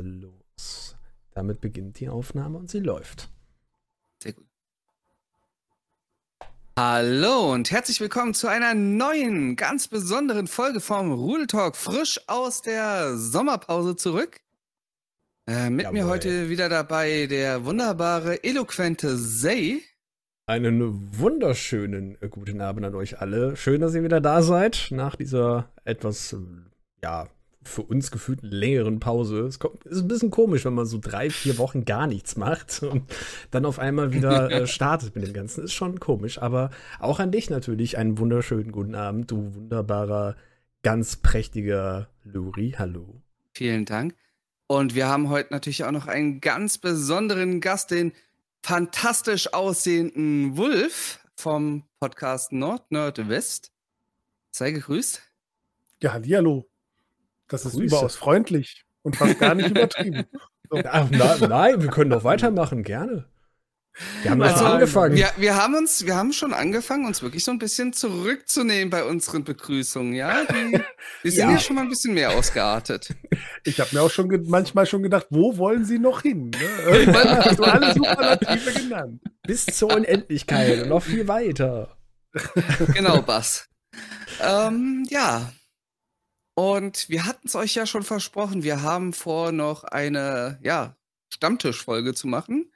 los. Damit beginnt die Aufnahme und sie läuft. Sehr gut. Hallo und herzlich willkommen zu einer neuen, ganz besonderen Folge vom Rudel Talk, frisch aus der Sommerpause zurück. Äh, mit Jawohl. mir heute wieder dabei der wunderbare, eloquente Zay. Einen wunderschönen äh, guten Abend an euch alle. Schön, dass ihr wieder da seid nach dieser etwas, ja, für uns gefühlt längeren Pause. Es kommt, ist ein bisschen komisch, wenn man so drei, vier Wochen gar nichts macht und dann auf einmal wieder äh, startet mit dem Ganzen. Ist schon komisch, aber auch an dich natürlich einen wunderschönen guten Abend, du wunderbarer, ganz prächtiger Luri. Hallo. Vielen Dank. Und wir haben heute natürlich auch noch einen ganz besonderen Gast, den fantastisch aussehenden Wolf vom Podcast Nord Nerd West. Sei gegrüßt. Ja, hallo. Das ist Grüße. überaus freundlich und fast gar nicht übertrieben. So. Ach, na, nein, wir können doch weitermachen, gerne. Wir haben also, angefangen. Wir, wir, haben uns, wir haben schon angefangen, uns wirklich so ein bisschen zurückzunehmen bei unseren Begrüßungen, ja? Die, die sind ja. ja. schon mal ein bisschen mehr ausgeartet. Ich habe mir auch schon manchmal schon gedacht, wo wollen sie noch hin? Ne? Hast du alle Superlative genannt. Bis zur Unendlichkeit und noch viel weiter. Genau, Bass. ähm, ja, und wir hatten es euch ja schon versprochen, wir haben vor, noch eine ja, Stammtischfolge zu machen.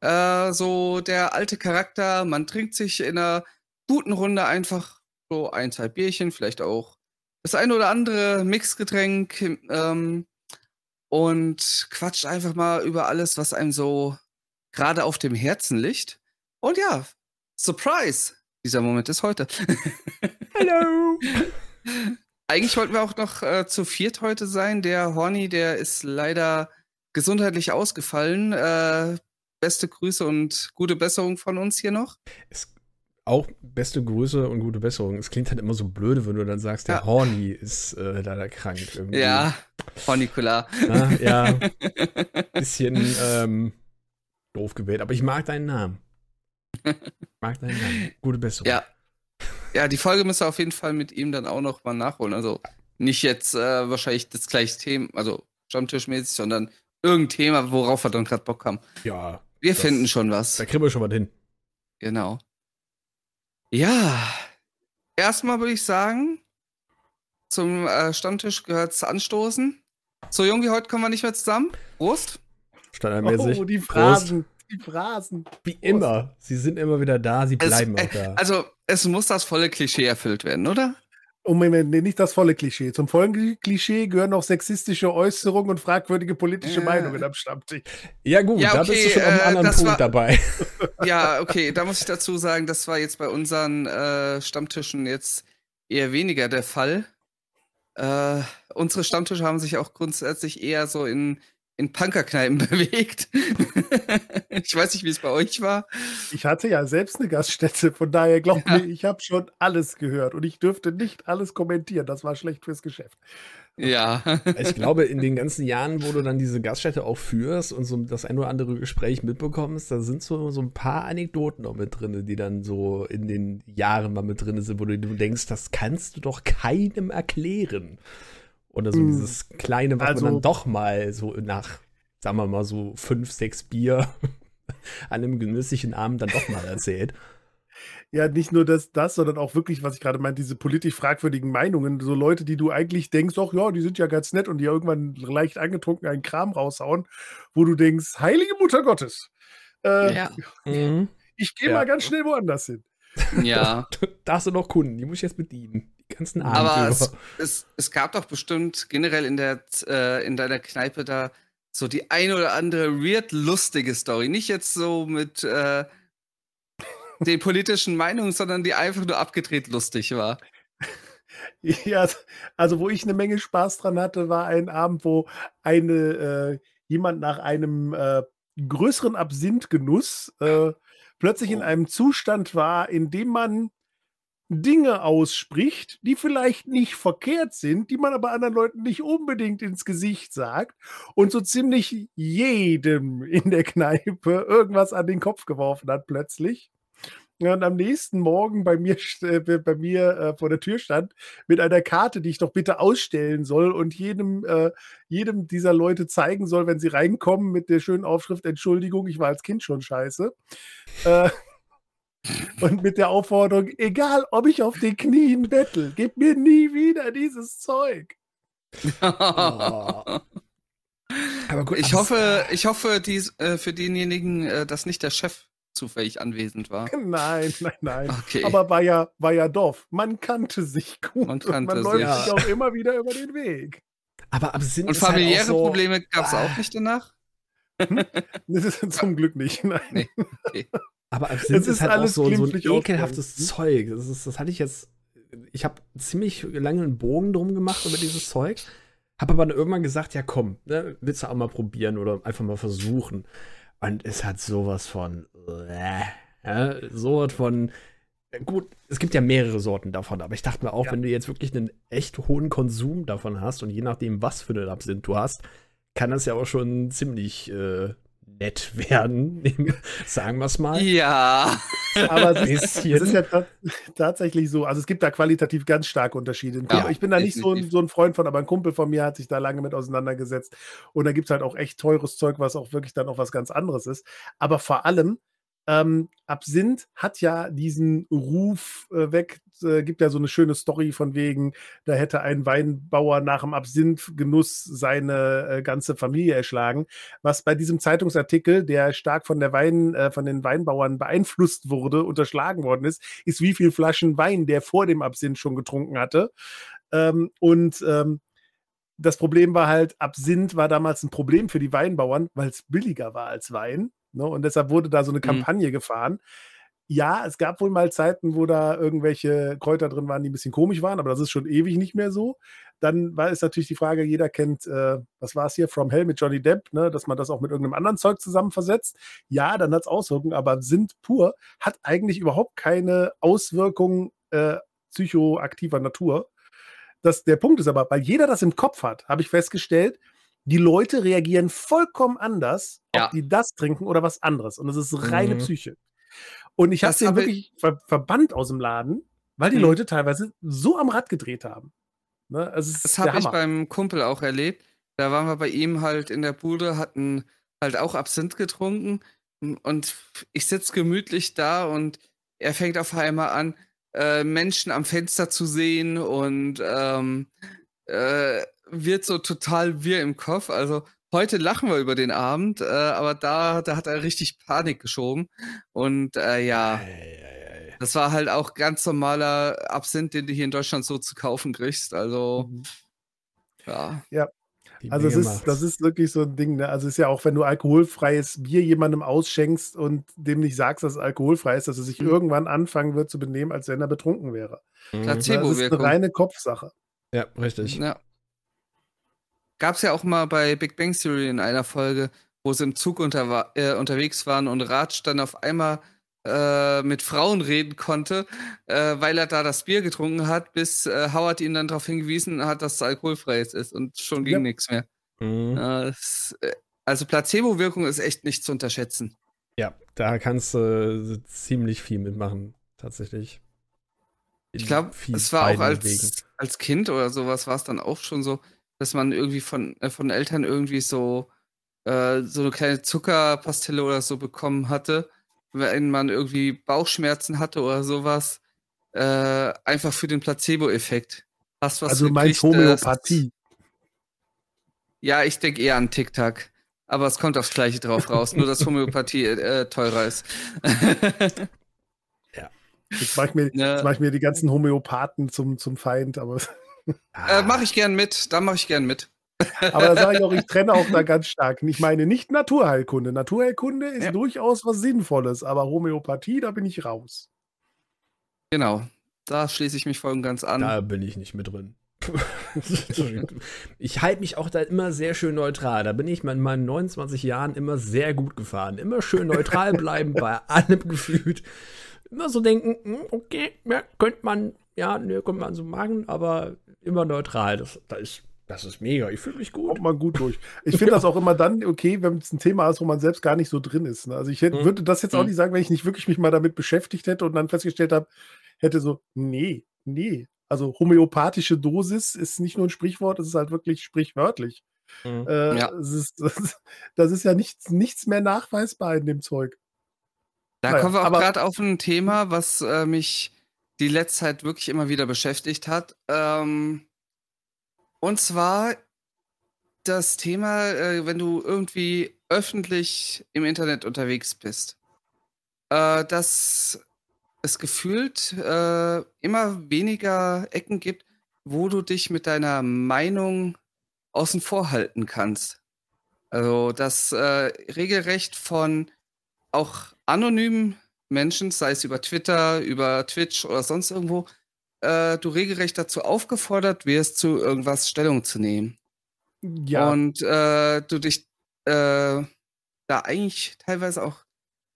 Äh, so der alte Charakter, man trinkt sich in einer guten Runde einfach so ein, zwei Bierchen, vielleicht auch das ein oder andere Mixgetränk ähm, und quatscht einfach mal über alles, was einem so gerade auf dem Herzen liegt. Und ja, Surprise! Dieser Moment ist heute. Hallo! Eigentlich wollten wir auch noch äh, zu viert heute sein. Der Horny, der ist leider gesundheitlich ausgefallen. Äh, beste Grüße und gute Besserung von uns hier noch. Es, auch beste Grüße und gute Besserung. Es klingt halt immer so blöde, wenn du dann sagst, der ja. Horny ist äh, leider krank. Irgendwie. Ja, Hornikular. ja, bisschen ähm, doof gewählt, aber ich mag deinen Namen. Ich mag deinen Namen. Gute Besserung. Ja, ja, die Folge müsst ihr auf jeden Fall mit ihm dann auch noch mal nachholen. Also nicht jetzt äh, wahrscheinlich das gleiche Thema, also Stammtischmäßig, sondern irgendein Thema, worauf wir dann gerade Bock haben. Ja. Wir das, finden schon was. Da kriegen wir schon was hin. Genau. Ja. Erstmal würde ich sagen, zum äh, Stammtisch gehört's Anstoßen. So jung wie heute kommen wir nicht mehr zusammen. Prost. Standardmäßig. Oh, die Phrasen die Phrasen. Wie immer. Sie sind immer wieder da, sie bleiben es, auch da. Also, es muss das volle Klischee erfüllt werden, oder? Oh, Moment, nee, nicht das volle Klischee. Zum vollen Klischee gehören auch sexistische Äußerungen und fragwürdige politische äh. Meinungen am Stammtisch. Ja, gut, ja, okay, da bist du schon äh, auf einem anderen Punkt war, dabei. Ja, okay, da muss ich dazu sagen, das war jetzt bei unseren äh, Stammtischen jetzt eher weniger der Fall. Äh, unsere Stammtische haben sich auch grundsätzlich eher so in in Punkerkneipen bewegt. ich weiß nicht, wie es bei euch war. Ich hatte ja selbst eine Gaststätte, von daher glaubt ja. mir, ich habe schon alles gehört und ich dürfte nicht alles kommentieren. Das war schlecht fürs Geschäft. Ja. ich glaube, in den ganzen Jahren, wo du dann diese Gaststätte auch führst und so das ein oder andere Gespräch mitbekommst, da sind so, so ein paar Anekdoten auch mit drin, die dann so in den Jahren mal mit drin sind, wo du denkst, das kannst du doch keinem erklären. Oder so mm. dieses kleine, was also, man dann doch mal so nach, sagen wir mal, so fünf, sechs Bier an einem genüsslichen Abend dann doch mal erzählt. Ja, nicht nur das, das, sondern auch wirklich, was ich gerade meinte, diese politisch fragwürdigen Meinungen. So Leute, die du eigentlich denkst, ach ja, die sind ja ganz nett und die irgendwann leicht angetrunken einen Kram raushauen, wo du denkst, heilige Mutter Gottes. Äh, ja. Mhm. Ich gehe ja. mal ganz schnell woanders hin. Ja. da hast du noch Kunden, die muss ich jetzt bedienen. Ganzen Abend Aber es, es, es, gab doch bestimmt generell in, der, äh, in deiner Kneipe da so die ein oder andere weird lustige Story. Nicht jetzt so mit äh, den politischen Meinungen, sondern die einfach nur abgedreht lustig war. Ja, also wo ich eine Menge Spaß dran hatte, war ein Abend, wo eine äh, jemand nach einem äh, größeren Absinthgenuss äh, plötzlich oh. in einem Zustand war, in dem man Dinge ausspricht, die vielleicht nicht verkehrt sind, die man aber anderen Leuten nicht unbedingt ins Gesicht sagt und so ziemlich jedem in der Kneipe irgendwas an den Kopf geworfen hat plötzlich. Und am nächsten Morgen bei mir, äh, bei mir äh, vor der Tür stand mit einer Karte, die ich doch bitte ausstellen soll und jedem, äh, jedem dieser Leute zeigen soll, wenn sie reinkommen mit der schönen Aufschrift Entschuldigung, ich war als Kind schon scheiße. Und mit der Aufforderung, egal ob ich auf den Knien bettel, gib mir nie wieder dieses Zeug. oh. Aber gut, ich hoffe, ich hoffe, dies, äh, für denjenigen, äh, dass nicht der Chef zufällig anwesend war. Nein, nein, nein. Okay. Aber war ja, war ja doof. Man kannte sich gut. Man, kannte und man läuft ja. sich auch immer wieder über den Weg. Aber Absinth Und halt familiäre halt so, Probleme gab es ah. auch nicht danach? Hm? Das ist zum Glück nicht. Nein. Nee. Okay. Aber Absinth ist, ist halt auch so, so ein ekelhaftes? Zeug. Das, ist, das hatte ich jetzt. Ich habe ziemlich lange einen Bogen drum gemacht über dieses Zeug. Habe aber dann irgendwann gesagt, ja komm, ne, willst du auch mal probieren oder einfach mal versuchen. Und es hat sowas von, äh, ja, sowas von, gut, es gibt ja mehrere Sorten davon, aber ich dachte mir auch, ja. wenn du jetzt wirklich einen echt hohen Konsum davon hast und je nachdem, was für einen Absinth du hast, kann das ja auch schon ziemlich äh, nett werden, sagen wir es mal. Ja. Aber es, es ist ja tatsächlich so, also es gibt da qualitativ ganz starke Unterschiede. Ja, ich bin da nicht so ein, so ein, Freund von, aber ein Kumpel von mir hat sich da lange mit auseinandergesetzt. Und da gibt es halt auch echt teures Zeug, was auch wirklich dann auch was ganz anderes ist. Aber vor allem, ähm, Absinth hat ja diesen Ruf äh, weg, äh, gibt ja so eine schöne Story von wegen, da hätte ein Weinbauer nach dem Absinth-Genuss seine äh, ganze Familie erschlagen. Was bei diesem Zeitungsartikel, der stark von der Wein, äh, von den Weinbauern beeinflusst wurde, unterschlagen worden ist, ist wie viel Flaschen Wein der vor dem Absinth schon getrunken hatte. Ähm, und ähm, das Problem war halt, Absinth war damals ein Problem für die Weinbauern, weil es billiger war als Wein. Ne? Und deshalb wurde da so eine mhm. Kampagne mhm. gefahren. Ja, es gab wohl mal Zeiten, wo da irgendwelche Kräuter drin waren, die ein bisschen komisch waren, aber das ist schon ewig nicht mehr so. Dann war es natürlich die Frage, jeder kennt, äh, was war es hier, From Hell mit Johnny Depp, ne, dass man das auch mit irgendeinem anderen Zeug zusammen versetzt. Ja, dann hat es Auswirkungen, aber sind pur hat eigentlich überhaupt keine Auswirkungen äh, psychoaktiver Natur. Das, der Punkt ist aber, weil jeder das im Kopf hat, habe ich festgestellt, die Leute reagieren vollkommen anders, ja. ob die das trinken oder was anderes. Und das ist reine mhm. Psyche. Und ich habe den wirklich ver verbannt aus dem Laden, weil die mhm. Leute teilweise so am Rad gedreht haben. Ne? Also das habe ich beim Kumpel auch erlebt. Da waren wir bei ihm halt in der Bude, hatten halt auch Absinth getrunken und ich sitze gemütlich da und er fängt auf einmal an, äh, Menschen am Fenster zu sehen und ähm, äh, wird so total wir im Kopf. Also heute lachen wir über den Abend, äh, aber da, da hat er richtig Panik geschoben. Und äh, ja, das war halt auch ganz normaler Absinth, den du hier in Deutschland so zu kaufen kriegst. Also mhm. ja. Ja. also es ist, das ist wirklich so ein Ding, ne? Also es ist ja auch, wenn du alkoholfreies Bier jemandem ausschenkst und dem nicht sagst, dass es alkoholfrei ist, dass er sich mhm. irgendwann anfangen wird zu benehmen, als wenn er betrunken wäre. Mhm. Placebo-Wirkung. Das ist eine reine Kopfsache. Ja, richtig. Ja. Gab es ja auch mal bei Big Bang Theory in einer Folge, wo sie im Zug unter, äh, unterwegs waren und Raj dann auf einmal äh, mit Frauen reden konnte, äh, weil er da das Bier getrunken hat, bis äh, Howard ihn dann darauf hingewiesen hat, dass es alkoholfrei ist und schon ging ja. nichts mehr. Mhm. Das, äh, also Placebo-Wirkung ist echt nicht zu unterschätzen. Ja, da kannst du ziemlich viel mitmachen, tatsächlich. Ich glaube, es war auch als, als Kind oder sowas, war es dann auch schon so, dass man irgendwie von, äh, von Eltern irgendwie so, äh, so eine kleine Zuckerpastille oder so bekommen hatte, wenn man irgendwie Bauchschmerzen hatte oder sowas, äh, einfach für den Placebo-Effekt. also du meinst Homöopathie? Ja, ich denke eher an TikTok. Aber es kommt aufs Gleiche drauf raus, nur dass Homöopathie äh, teurer ist. ja. Jetzt mache ich, mir, ja. mach ich mir die ganzen Homöopathen zum, zum Feind, aber. Äh, mache ich gern mit, da mache ich gern mit. Aber da sage ich auch, ich trenne auch da ganz stark. Ich meine nicht Naturheilkunde. Naturheilkunde ist ja. durchaus was Sinnvolles, aber Homöopathie, da bin ich raus. Genau, da schließe ich mich voll und ganz an. Da bin ich nicht mit drin. ich halte mich auch da immer sehr schön neutral. Da bin ich in meinen 29 Jahren immer sehr gut gefahren. Immer schön neutral bleiben bei allem gefühlt. Immer so denken, hm, okay, ja, könnte man, ja, ne, könnte man so machen, aber immer neutral. Das, da ist Das ist mega. Ich fühle mich gut. Kommt man gut durch. Ich finde das auch immer dann okay, wenn es ein Thema ist, wo man selbst gar nicht so drin ist. Ne? Also ich hätte, Mhm. würde das jetzt auch Mhm. nicht sagen, wenn ich nicht wirklich mich mal damit beschäftigt hätte und dann festgestellt habe, hätte so, nee, nee. Also homöopathische Dosis ist nicht nur ein Sprichwort, es ist halt wirklich sprichwörtlich. Mhm. Äh, Ja. ist, das, ist, das ist ja nichts, nichts mehr nachweisbar in dem Zeug. Da Naja, kommen wir auch gerade auf ein Thema, was äh, mich die letzte Zeit wirklich immer wieder beschäftigt hat. Ähm, und zwar das Thema, äh, wenn du irgendwie öffentlich im Internet unterwegs bist, äh, dass es gefühlt äh, immer weniger Ecken gibt, wo du dich mit deiner Meinung außen vor halten kannst. Also, dass äh, regelrecht von auch anonymen Menschen, sei es über Twitter, über Twitch oder sonst irgendwo, äh, du regelrecht dazu aufgefordert wirst, zu irgendwas Stellung zu nehmen. Ja, Und äh, du dich äh, da eigentlich teilweise auch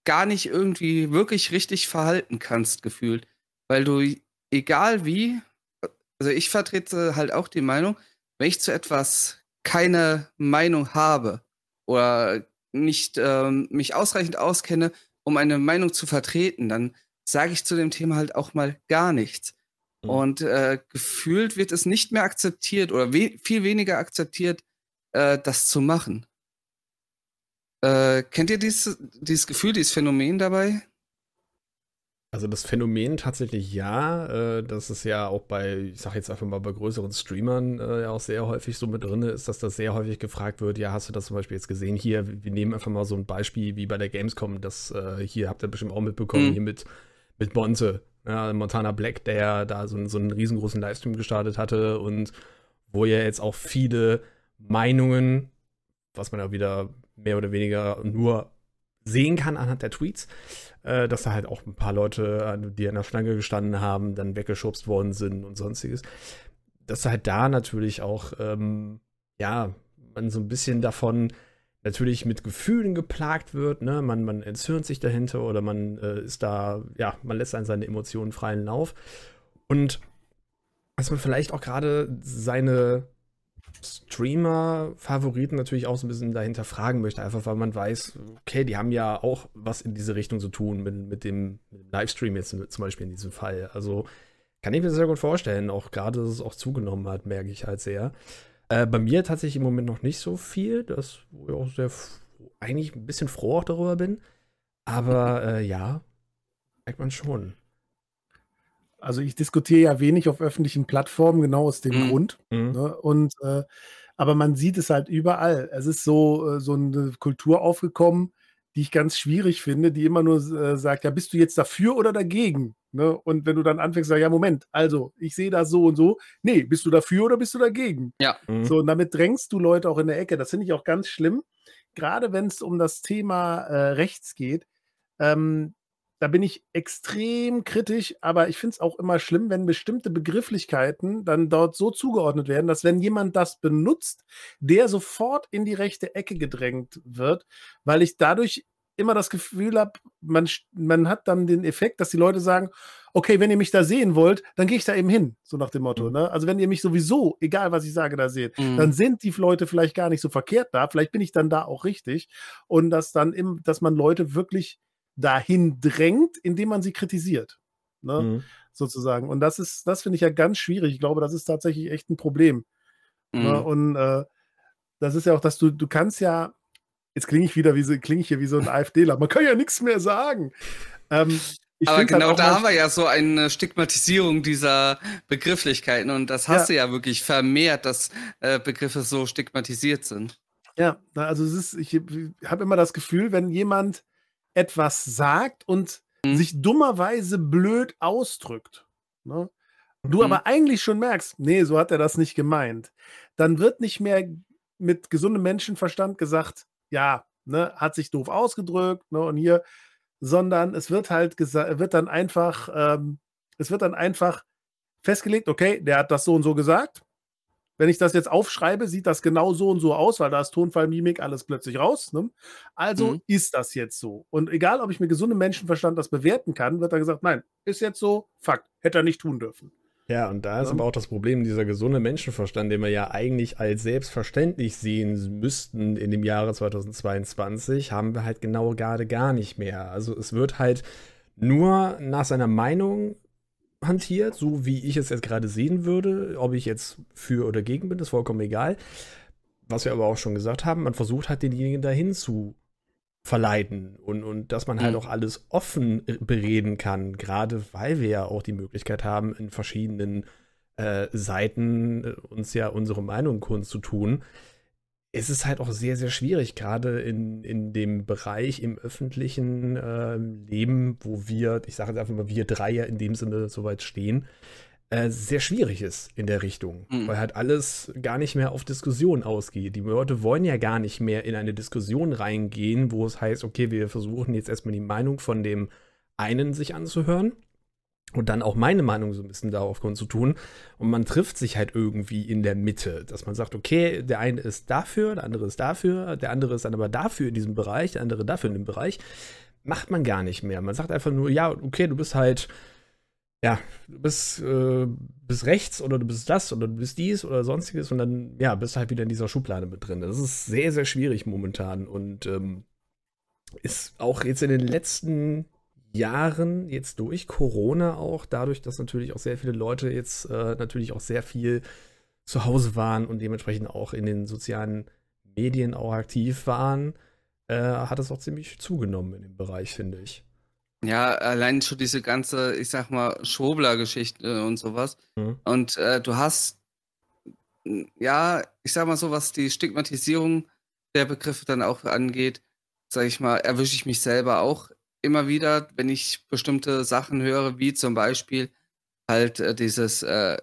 gar nicht irgendwie wirklich richtig verhalten kannst, gefühlt. Weil du, egal wie, also ich vertrete halt auch die Meinung, wenn ich zu etwas keine Meinung habe oder nicht ähm, mich ausreichend auskenne, um eine Meinung zu vertreten, dann sage ich zu dem Thema halt auch mal gar nichts. Mhm. Und äh, gefühlt wird es nicht mehr akzeptiert oder we viel weniger akzeptiert, äh, das zu machen. Äh, kennt ihr dieses, dieses Gefühl, dieses Phänomen dabei? Also das Phänomen tatsächlich ja, äh, dass es ja auch bei, ich sag jetzt einfach mal bei größeren Streamern äh, ja auch sehr häufig so mit drin ist, dass das sehr häufig gefragt wird, ja, hast du das zum Beispiel jetzt gesehen? Hier, wir nehmen einfach mal so ein Beispiel wie bei der Gamescom, das äh, hier habt ihr bestimmt auch mitbekommen, Mhm. hier mit, mit Monte, ja, Montana Black, der da so, so einen riesengroßen Livestream gestartet hatte und wo ja jetzt auch viele Meinungen, was man ja wieder mehr oder weniger nur sehen kann anhand der Tweets, äh, dass da halt auch ein paar Leute, äh, die an der Schlange gestanden haben, dann weggeschubst worden sind und sonstiges. Dass halt da natürlich auch, ähm, ja, man so ein bisschen davon natürlich mit Gefühlen geplagt wird, ne? Man, man entzürnt sich dahinter oder man äh, ist da, ja, man lässt an seine Emotionen freien Lauf. Und dass man vielleicht auch gerade seine Streamer-Favoriten natürlich auch so ein bisschen dahinter fragen möchte, einfach weil man weiß, okay, die haben ja auch was in diese Richtung zu tun mit, mit, dem, mit dem Livestream jetzt zum Beispiel in diesem Fall. Also kann ich mir sehr gut vorstellen, auch gerade, dass es auch zugenommen hat, merke ich halt sehr. Äh, bei mir tatsächlich im Moment noch nicht so viel, das, wo ich auch sehr eigentlich ein bisschen froh auch darüber bin. Aber äh, ja, merkt man schon. Also ich diskutiere ja wenig auf öffentlichen Plattformen, genau aus dem Mhm. Grund. Mhm. Ne? Und äh, aber man sieht es halt überall. Es ist so, äh, so eine Kultur aufgekommen, die ich ganz schwierig finde, die immer nur äh, sagt, ja, bist du jetzt dafür oder dagegen? Ne? Und wenn du dann anfängst, sag, ja, Moment, also ich sehe das so und so. Nee, bist du dafür oder bist du dagegen? Mhm. So, und damit drängst du Leute auch in der Ecke. Das finde ich auch ganz schlimm. Gerade wenn es um das Thema äh, Rechts geht. Ähm, da bin ich extrem kritisch, aber ich finde es auch immer schlimm, wenn bestimmte Begrifflichkeiten dann dort so zugeordnet werden, dass wenn jemand das benutzt, der sofort in die rechte Ecke gedrängt wird, weil ich dadurch immer das Gefühl habe, man, man hat dann den Effekt, dass die Leute sagen, okay, wenn ihr mich da sehen wollt, dann gehe ich da eben hin, so nach dem Motto. Mhm. Ne? Also wenn ihr mich sowieso, egal was ich sage, da seht, Mhm. dann sind die Leute vielleicht gar nicht so verkehrt da, vielleicht bin ich dann da auch richtig und dass dann im, dass man Leute wirklich dahin drängt, indem man sie kritisiert. Ne? Mhm. Sozusagen. Und das ist, das finde ich ja ganz schwierig. Ich glaube, das ist tatsächlich echt ein Problem. Ne? Mhm. Und äh, das ist ja auch, dass du, du kannst ja, jetzt klinge ich wieder wie so, klinge ich hier wie so ein AfDler, man kann ja nichts mehr sagen. Ähm, ich Aber halt genau auch da haben wir ja so eine Stigmatisierung dieser Begrifflichkeiten und das hast Ja. du ja wirklich vermehrt, dass äh, Begriffe so stigmatisiert sind. Ja, also es ist, ich habe immer das Gefühl, wenn jemand etwas sagt und Mhm. sich dummerweise blöd ausdrückt, ne, du Mhm. aber eigentlich schon merkst, nee, so hat er das nicht gemeint, dann wird nicht mehr mit gesundem Menschenverstand gesagt, ja, ne, hat sich doof ausgedrückt, ne, und hier, sondern es wird halt gesagt, wird dann einfach, ähm, es wird dann einfach festgelegt, okay, der hat das so und so gesagt. Wenn ich das jetzt aufschreibe, sieht das genau so und so aus, weil da ist Tonfall, Mimik, alles plötzlich raus. Ne? Also Mhm. ist das jetzt so. Und egal, ob ich mit gesundem Menschenverstand das bewerten kann, wird dann gesagt, nein, ist jetzt so, Fakt, hätte er nicht tun dürfen. Ja, und da ist ja. aber auch das Problem, dieser gesunde Menschenverstand, den wir ja eigentlich als selbstverständlich sehen müssten in dem Jahre 2022, haben wir halt genau gerade gar nicht mehr. Also es wird halt nur nach seiner Meinung hantiert, so wie ich es jetzt gerade sehen würde. Ob ich jetzt für oder gegen bin, ist vollkommen egal. Was wir aber auch schon gesagt haben, man versucht halt denjenigen dahin zu verleiten und, und dass man halt mhm. auch alles offen bereden kann, gerade weil wir ja auch die Möglichkeit haben, in verschiedenen äh, Seiten äh, uns ja unsere Meinung kundzutun. Es ist halt auch sehr, sehr schwierig, gerade in, in dem Bereich im öffentlichen äh, Leben, wo wir, ich sage jetzt einfach mal, wir drei ja in dem Sinne soweit stehen, äh, sehr schwierig ist in der Richtung, mhm. weil halt alles gar nicht mehr auf Diskussion ausgeht. Die Leute wollen ja gar nicht mehr in eine Diskussion reingehen, wo es heißt, okay, wir versuchen jetzt erstmal die Meinung von dem einen sich anzuhören und dann auch meine Meinung so ein bisschen darauf zu tun. Und man trifft sich halt irgendwie in der Mitte, dass man sagt, okay, der eine ist dafür, der andere ist dafür, der andere ist dann aber dafür in diesem Bereich, der andere dafür in dem Bereich. Macht man gar nicht mehr. Man sagt einfach nur, ja, okay, du bist halt ja, du bist, äh, bist rechts oder du bist das oder du bist dies oder sonstiges und dann, ja, bist halt wieder in dieser Schublade mit drin. Das ist sehr, sehr schwierig momentan und ähm, ist auch jetzt in den letzten Jahren, jetzt durch Corona auch, dadurch, dass natürlich auch sehr viele Leute jetzt äh, natürlich auch sehr viel zu Hause waren und dementsprechend auch in den sozialen Medien auch aktiv waren, äh, hat es auch ziemlich zugenommen in dem Bereich, finde ich. Ja, allein schon diese ganze, ich sag mal, Schwobler-Geschichte und sowas. Mhm. Und äh, du hast, ja, ich sag mal so, was die Stigmatisierung der Begriffe dann auch angeht, sag ich mal, erwische ich mich selber auch immer wieder, wenn ich bestimmte Sachen höre, wie zum Beispiel halt äh, dieses, äh,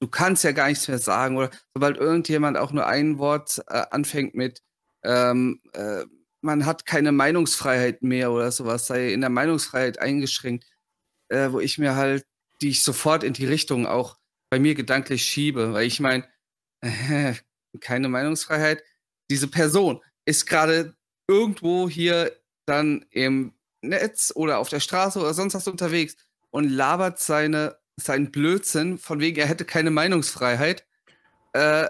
du kannst ja gar nichts mehr sagen oder sobald irgendjemand auch nur ein Wort äh, anfängt mit, ähm, äh, man hat keine Meinungsfreiheit mehr oder sowas, sei in der Meinungsfreiheit eingeschränkt, äh, wo ich mir halt, die ich sofort in die Richtung auch bei mir gedanklich schiebe, weil ich meine, keine Meinungsfreiheit. Diese Person ist gerade irgendwo hier dann im Netz oder auf der Straße oder sonst was unterwegs und labert seine, seinen Blödsinn, von wegen er hätte keine Meinungsfreiheit. Äh,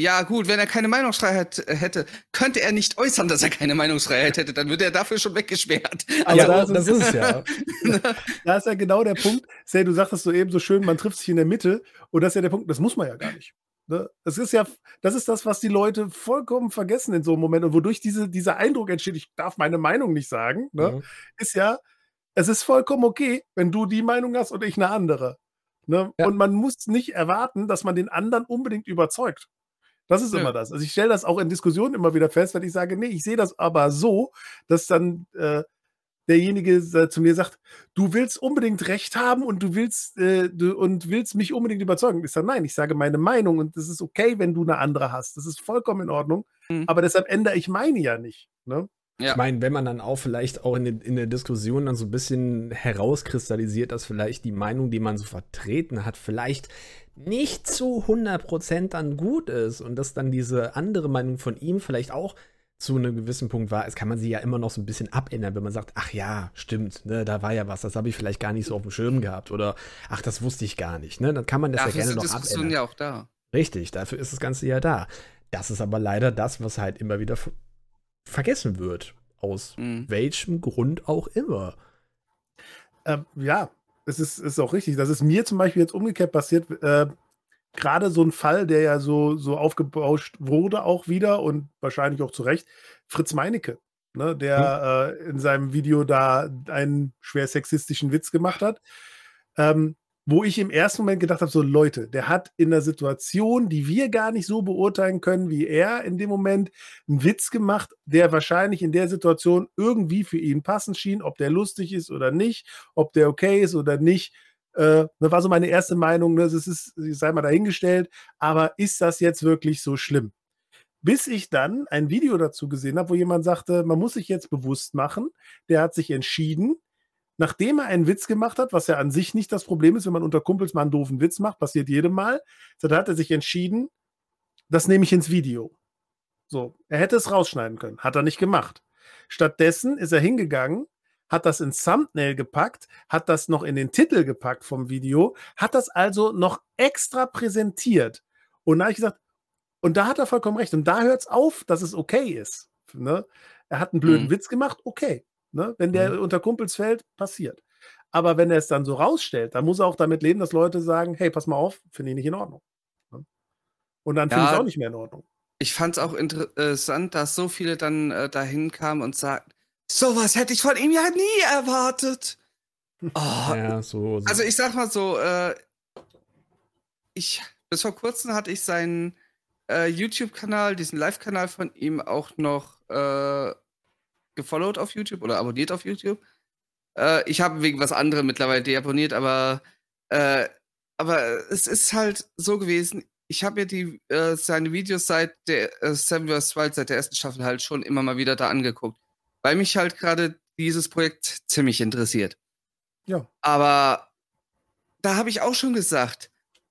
ja, gut, wenn er keine Meinungsfreiheit hätte, könnte er nicht äußern, dass er keine Meinungsfreiheit hätte. Dann würde er dafür schon weggesperrt. Also, ja, das, das ist es ja. da ist ja genau der Punkt. Say, du sagtest so eben so schön, man trifft sich in der Mitte. Und das ist ja der Punkt, das muss man ja gar nicht. Ne? Das ist ja, das ist das, was die Leute vollkommen vergessen in so einem Moment und wodurch diese, dieser Eindruck entsteht, ich darf meine Meinung nicht sagen, ne? mhm. ist ja, es ist vollkommen okay, wenn du die Meinung hast und ich eine andere. Ne? Ja. Und man muss nicht erwarten, dass man den anderen unbedingt überzeugt. Das ist ja. immer das. Also ich stelle das auch in Diskussionen immer wieder fest, wenn ich sage, nee, ich sehe das aber so, dass dann äh, derjenige äh, zu mir sagt, du willst unbedingt Recht haben und du willst äh, du, und willst mich unbedingt überzeugen. Ich sage, nein, ich sage meine Meinung und es ist okay, wenn du eine andere hast. Das ist vollkommen in Ordnung. Mhm. Aber deshalb ändere ich meine ja nicht. Ne? Ja. Ich meine, wenn man dann auch vielleicht auch in, in der Diskussion dann so ein bisschen herauskristallisiert, dass vielleicht die Meinung, die man so vertreten hat, vielleicht nicht zu 100% dann gut ist und dass dann diese andere Meinung von ihm vielleicht auch zu einem gewissen Punkt war, es kann man sie ja immer noch so ein bisschen abändern, wenn man sagt, ach ja, stimmt, ne, da war ja was, das habe ich vielleicht gar nicht so auf dem Schirm gehabt oder ach, das wusste ich gar nicht, ne, dann kann man das dafür ja gerne noch Diskussion abändern. ja auch da. Richtig, dafür ist das Ganze ja da. Das ist aber leider das, was halt immer wieder vergessen wird, aus mhm. welchem Grund auch immer. Ähm, ja, es ist, ist auch richtig. Das ist mir zum Beispiel jetzt umgekehrt passiert. Äh, Gerade so ein Fall, der ja so, so aufgebauscht wurde, auch wieder und wahrscheinlich auch zu Recht, Fritz Meinecke, ne, der hm. äh, in seinem Video da einen schwer sexistischen Witz gemacht hat. Ähm, wo ich im ersten Moment gedacht habe, so Leute, der hat in einer Situation, die wir gar nicht so beurteilen können wie er in dem Moment, einen Witz gemacht, der wahrscheinlich in der Situation irgendwie für ihn passend schien, ob der lustig ist oder nicht, ob der okay ist oder nicht. Äh, das war so meine erste Meinung, ne? das ist, sei mal dahingestellt, aber ist das jetzt wirklich so schlimm? Bis ich dann ein Video dazu gesehen habe, wo jemand sagte, man muss sich jetzt bewusst machen, der hat sich entschieden, nachdem er einen Witz gemacht hat, was ja an sich nicht das Problem ist, wenn man unter Kumpels mal einen doofen Witz macht, passiert jedem Mal, da hat er sich entschieden, das nehme ich ins Video. So, er hätte es rausschneiden können, hat er nicht gemacht. Stattdessen ist er hingegangen, hat das ins Thumbnail gepackt, hat das noch in den Titel gepackt vom Video, hat das also noch extra präsentiert. Und da habe ich gesagt, und da hat er vollkommen recht. Und da hört es auf, dass es okay ist. Ne? Er hat einen blöden Mhm. Witz gemacht, okay. Ne? Wenn der Mhm. unter Kumpels fällt, passiert. Aber wenn er es dann so rausstellt, dann muss er auch damit leben, dass Leute sagen, hey, pass mal auf, finde ich nicht in Ordnung. Ne? Und dann finde ich es Ja. auch nicht mehr in Ordnung. Ich fand es auch interessant, dass so viele dann äh, dahin kamen und sagten, sowas hätte ich von ihm ja nie erwartet. Oh, Ja, so. so. Also ich sag mal so, äh, ich bis vor kurzem hatte ich seinen äh, YouTube-Kanal, diesen Live-Kanal von ihm auch noch äh, gefollowt auf YouTube oder abonniert auf YouTube. Äh, ich habe wegen was anderem mittlerweile deabonniert, aber äh, aber es ist halt so gewesen. Ich habe mir die äh, seine Videos seit der äh, Seven vs. Wild seit der ersten Staffel halt schon immer mal wieder da angeguckt, weil mich halt gerade dieses Projekt ziemlich interessiert. Ja. Aber da habe ich auch schon gesagt,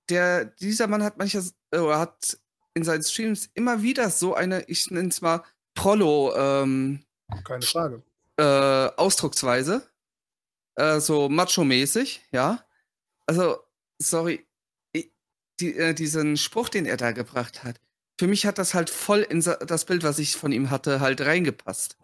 der, dieser Mann hat mancher, äh, oder hat in seinen Streams immer wieder so eine, ich nenne es mal, Prollo, ähm, Keine Frage. äh, Ausdrucksweise. Äh, so macho-mäßig, ja. Also, sorry, ich, die, äh, diesen Spruch, den er da gebracht hat, für mich hat das halt voll in das Bild, was ich von ihm hatte, halt reingepasst.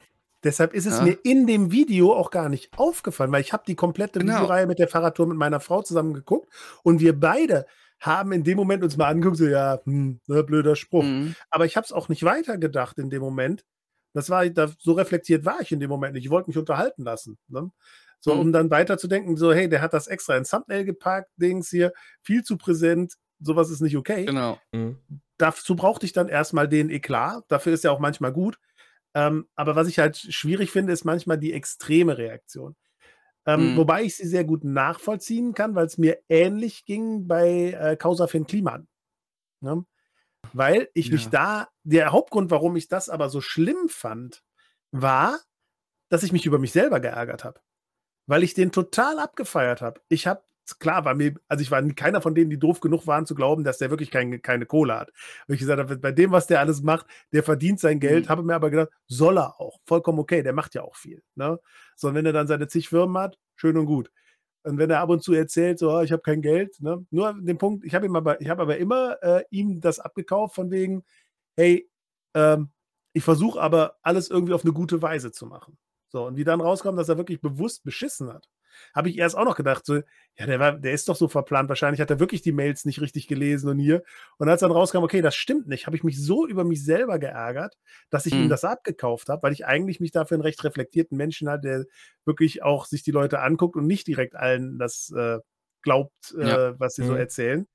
Deshalb ist es Ja. mir in dem Video auch gar nicht aufgefallen, weil ich habe die komplette Genau. Videoreihe mit der Fahrradtour mit meiner Frau zusammen geguckt und wir beide haben in dem Moment uns mal angeguckt, so ja, hm, ne, blöder Spruch. Mhm. Aber ich habe es auch nicht weitergedacht in dem Moment. Das war, da, so reflektiert war ich in dem Moment nicht. Ich wollte mich unterhalten lassen. Ne? So, Mhm. um dann weiterzudenken, so, hey, der hat das extra ins Thumbnail gepackt, Dings hier, viel zu präsent, sowas ist nicht okay Genau. Mhm. dazu brauchte ich dann erstmal den Eklat. Dafür ist er auch manchmal gut. Ähm, aber was ich halt schwierig finde, ist manchmal die extreme Reaktion. Ähm, Mhm. Wobei ich sie sehr gut nachvollziehen kann, weil es mir ähnlich ging bei äh, Causa Finn Kliman. Ne? Weil ich mich Ja. da, der Hauptgrund, warum ich das aber so schlimm fand, war, dass ich mich über mich selber geärgert habe. Weil ich den total abgefeiert habe. Ich habe, klar, war mir, also ich war keiner von denen, die doof genug waren zu glauben, dass der wirklich kein, keine Kohle hat. Und ich gesagt habe, bei dem, was der alles macht, der verdient sein Geld, Mhm. habe mir aber gedacht, soll er auch. Vollkommen okay, der macht ja auch viel. Ne? So, und wenn er dann seine zig Firmen hat, schön und gut. Und wenn er ab und zu erzählt, so, ah, ich habe kein Geld, ne? nur den Punkt, ich habe ihm aber, ich habe aber immer äh, ihm das abgekauft von wegen, hey, ähm, ich versuche aber alles irgendwie auf eine gute Weise zu machen. So, und wie dann rauskam, dass er wirklich bewusst beschissen hat, habe ich erst auch noch gedacht, so, ja, der, war, der ist doch so verplant, wahrscheinlich hat er wirklich die Mails nicht richtig gelesen und hier. Und als dann rauskam, okay, das stimmt nicht, habe ich mich so über mich selber geärgert, dass ich ihm Mhm. das abgekauft habe, weil ich eigentlich mich dafür einen recht reflektierten Menschen hatte, der wirklich auch sich die Leute anguckt und nicht direkt allen das äh, glaubt, äh, Ja. was sie so Mhm. erzählen.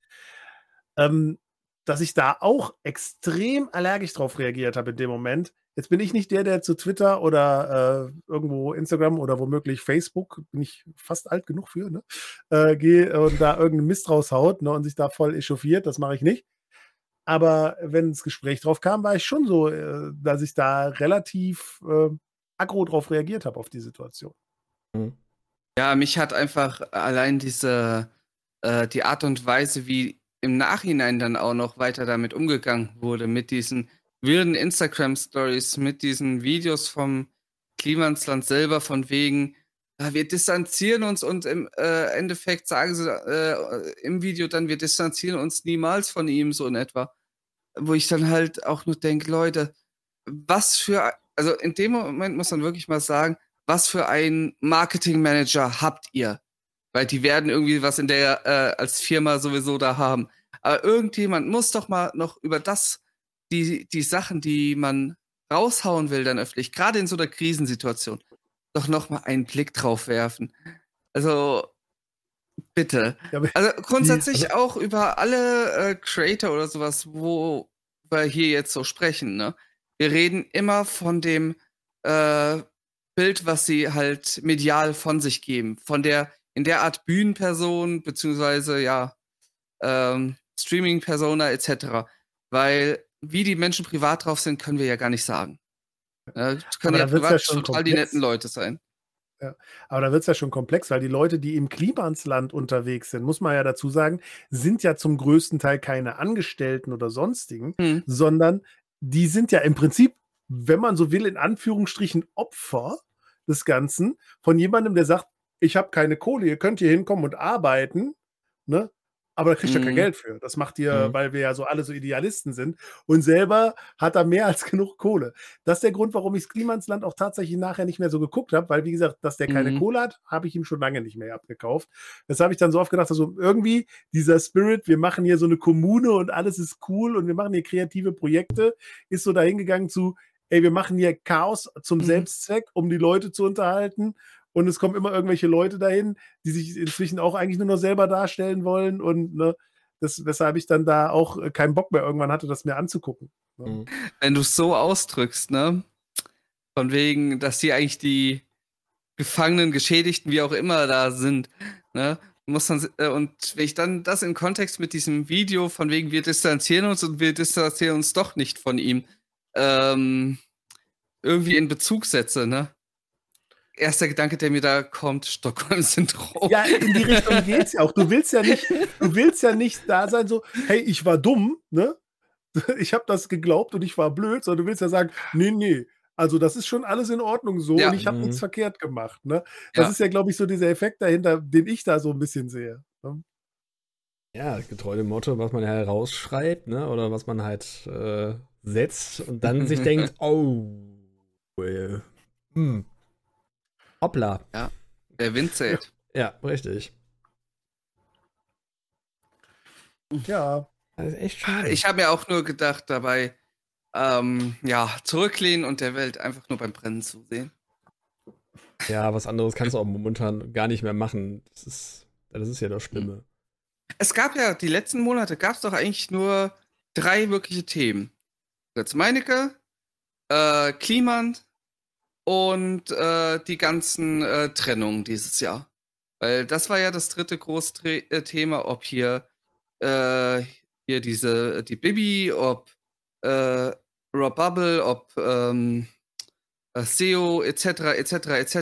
Ähm, dass ich da auch extrem allergisch drauf reagiert habe in dem Moment. Jetzt bin ich nicht der, der zu Twitter oder äh, irgendwo Instagram oder womöglich Facebook, bin ich fast alt genug für, ne? Äh, gehe und da irgendeinen Mist raushaut ne, und sich da voll echauffiert. Das mache ich nicht. Aber wenn das Gespräch drauf kam, war ich schon so, äh, dass ich da relativ äh, aggro drauf reagiert habe auf die Situation. Mhm. Ja, mich hat einfach allein diese, äh, die Art und Weise, wie im Nachhinein dann auch noch weiter damit umgegangen wurde, mit diesen wilden Instagram-Stories, mit diesen Videos vom Klimansland selber, von wegen, ja, wir distanzieren uns und im äh, Endeffekt sagen sie äh, im Video dann, wir distanzieren uns niemals von ihm, so in etwa. Wo ich dann halt auch nur denke, Leute, was für, also in dem Moment muss man wirklich mal sagen, was für ein Marketingmanager habt ihr? Weil die werden irgendwie was in der äh, als Firma sowieso da haben. Aber irgendjemand muss doch mal noch über das, die, die Sachen, die man raushauen will, dann öffentlich, gerade in so einer Krisensituation, doch noch mal einen Blick drauf werfen. Also bitte. Also grundsätzlich auch über alle äh, Creator oder sowas, wo wir hier jetzt so sprechen, ne? Wir reden immer von dem äh, Bild, was sie halt medial von sich geben. Von der, in der Art Bühnenperson, beziehungsweise ja, ähm, Streaming-Persona etc. Weil wie die Menschen privat drauf sind, können wir ja gar nicht sagen. Äh, können ja ja privat schon total die komplex. netten Leute sein. Aber da wird es ja schon komplex, weil die Leute, die im Klimansland unterwegs sind, muss man ja dazu sagen, sind ja zum größten Teil keine Angestellten oder sonstigen, Hm. sondern die sind ja im Prinzip, wenn man so will, in Anführungsstrichen Opfer des Ganzen von jemandem, der sagt, ich habe keine Kohle, ihr könnt hier hinkommen und arbeiten, ne? Aber da kriegt er kein Mhm. Geld für. Das macht ihr, Mhm. weil wir ja so alle so Idealisten sind. Und selber hat er mehr als genug Kohle. Das ist der Grund, warum ich das Klimansland auch tatsächlich nachher nicht mehr so geguckt habe, weil, wie gesagt, dass der keine Mhm. Kohle hat, habe ich ihm schon lange nicht mehr abgekauft. Das habe ich dann so oft gedacht, also irgendwie dieser Spirit, wir machen hier so eine Kommune und alles ist cool und wir machen hier kreative Projekte, ist so dahingegangen zu, ey, wir machen hier Chaos zum Mhm. Selbstzweck, um die Leute zu unterhalten. Und es kommen immer irgendwelche Leute dahin, die sich inzwischen auch eigentlich nur noch selber darstellen wollen. Und ne, das, weshalb ich dann da auch äh, keinen Bock mehr irgendwann hatte, das mir anzugucken. Mhm. Wenn du es so ausdrückst, ne? Von wegen, dass die eigentlich die Gefangenen, Geschädigten, wie auch immer da sind, ne? Muss man, äh, und wenn ich dann das in Kontext mit diesem Video, von wegen, wir distanzieren uns und wir distanzieren uns doch nicht von ihm, ähm, irgendwie in Bezug setze, ne? Erster Gedanke, der mir da kommt, Stockholm-Syndrom. Ja, in die Richtung geht's ja auch. Du willst ja nicht, du willst ja nicht da sein, so, hey, ich war dumm, ne? Ich habe das geglaubt und ich war blöd, sondern du willst ja sagen, nee, nee. Also das ist schon alles in Ordnung so Ja. und ich habe Mhm. nichts verkehrt gemacht. Ne? Das Ja. ist ja, glaube ich, so dieser Effekt dahinter, den ich da so ein bisschen sehe. Ne? Ja, getreu dem Motto, was man herausschreibt, ne? Oder was man halt äh, setzt und dann sich denkt, oh, äh, hm, hoppla. Der Wind zählt. Ja, richtig. Ja, Das ist echt schade. Ich habe mir auch nur gedacht dabei, ähm, ja, zurücklehnen und der Welt einfach nur beim Brennen zusehen. ja, was anderes kannst du auch momentan gar nicht mehr machen. Das ist, das ist ja das Schlimme. Es gab ja, die letzten Monate gab es doch eigentlich nur drei wirkliche Themen. Götz Meinecke, äh, Kliman und äh, die ganzen äh, Trennungen dieses Jahr. Weil das war ja das dritte große Tre äh, Thema, ob hier, äh, hier diese, die Bibi, ob äh, Rob Bubble, ob ähm, äh, SEO, etc., etc., etc.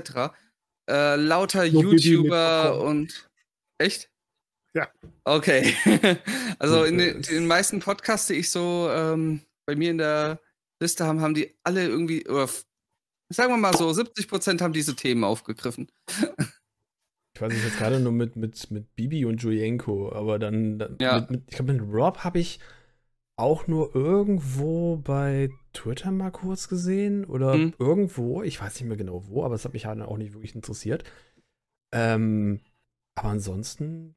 Äh, lauter Nur YouTuber und echt? Ja. Okay. also in den, den meisten Podcasts, die ich so ähm, bei mir in der Liste haben, haben die alle irgendwie, oder sagen wir mal so, 70% haben diese Themen aufgegriffen. Ich weiß nicht, jetzt gerade nur mit, mit, mit Bibi und Julienko, aber dann, dann Ja. mit, mit, ich glaube, mit Rob habe ich auch nur irgendwo bei Twitter mal kurz gesehen oder Hm. irgendwo, ich weiß nicht mehr genau wo, aber es hat mich halt auch nicht wirklich interessiert. Ähm, aber ansonsten,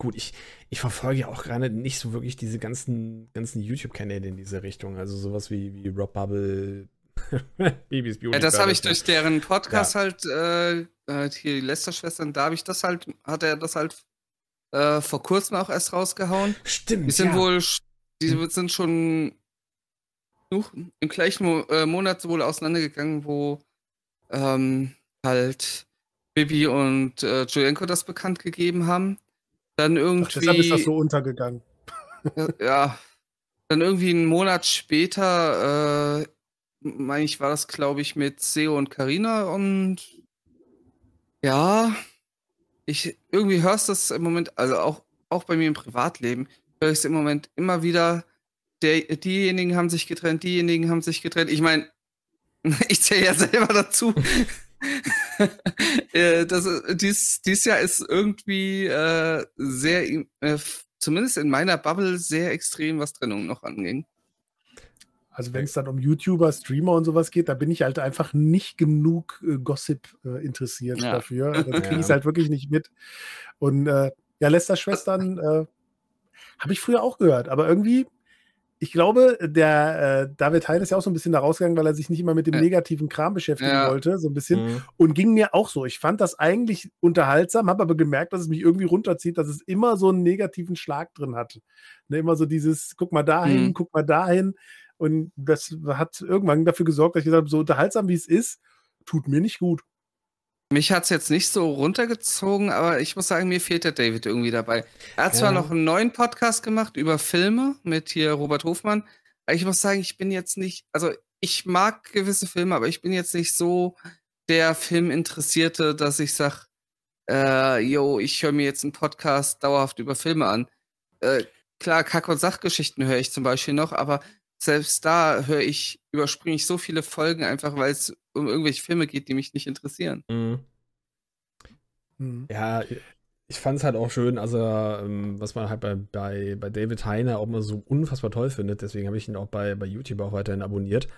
gut, ich, ich verfolge ja auch gerade nicht so wirklich diese ganzen, ganzen YouTube-Kanäle in diese Richtung, also sowas wie, wie Rob Bubble, Bibis Beauty. Ja, das habe ich Palace, durch deren Podcast halt, äh, äh, hier die Lester-Schwestern, da habe ich das halt, hat er das halt äh, vor kurzem auch erst rausgehauen. ne? Stimmt. Die sind ja. wohl, die sind schon im gleichen Mo äh, Monat wohl auseinandergegangen, wo ähm, halt Bibi und äh, Julienko das bekannt gegeben haben. Dann Ach, irgendwie. deshalb ist das so untergegangen. Ja, ja. Dann irgendwie einen Monat später, äh, meine ich, war das, glaube ich, mit Seo und Karina und ja, ich irgendwie hörst das im Moment, also auch, auch bei mir im Privatleben, höre ich es im Moment immer wieder. Der, diejenigen haben sich getrennt, diejenigen haben sich getrennt. Ich meine, ich zähle ja selber dazu. Äh, das, ist- dies, dies Jahr ist irgendwie äh, sehr, äh, zumindest in meiner Bubble, sehr extrem, was Trennung noch anging. Also wenn es dann um YouTuber, Streamer und sowas geht, da bin ich halt einfach nicht genug äh, Gossip äh, interessiert Ja. dafür. Da kriege ich halt wirklich nicht mit. Und äh, ja, Lester-Schwestern äh, habe ich früher auch gehört, aber irgendwie, ich glaube, der äh, David Hein ist ja auch so ein bisschen da rausgegangen, weil er sich nicht immer mit dem negativen Kram beschäftigen Ja. wollte, so ein bisschen. Mhm. Und ging mir auch so. Ich fand das eigentlich unterhaltsam, habe aber gemerkt, dass es mich irgendwie runterzieht, dass es immer so einen negativen Schlag drin hat. Ne, immer so dieses, guck mal dahin, Mhm. guck mal dahin. Und das hat irgendwann dafür gesorgt, dass ich gesagt habe, so unterhaltsam wie es ist, tut mir nicht gut. Mich hat es jetzt nicht so runtergezogen, aber ich muss sagen, mir fehlt der David irgendwie dabei. Er hat zwar Ja. noch einen neuen Podcast gemacht über Filme mit hier Robert Hofmann, aber ich muss sagen, ich bin jetzt nicht, also ich mag gewisse Filme, aber ich bin jetzt nicht so der Filminteressierte, dass ich sag, äh, yo, ich höre mir jetzt einen Podcast dauerhaft über Filme an. Äh, klar, Kack- und Sachgeschichten höre ich zum Beispiel noch, aber selbst da höre ich, überspringe ich so viele Folgen einfach, weil es um irgendwelche Filme geht, die mich nicht interessieren. Mhm. Mhm. Ja, ich fand es halt auch schön, also ähm, was man halt bei, bei, bei David Heine auch mal so unfassbar toll findet, deswegen habe ich ihn auch bei, bei YouTube auch weiterhin abonniert,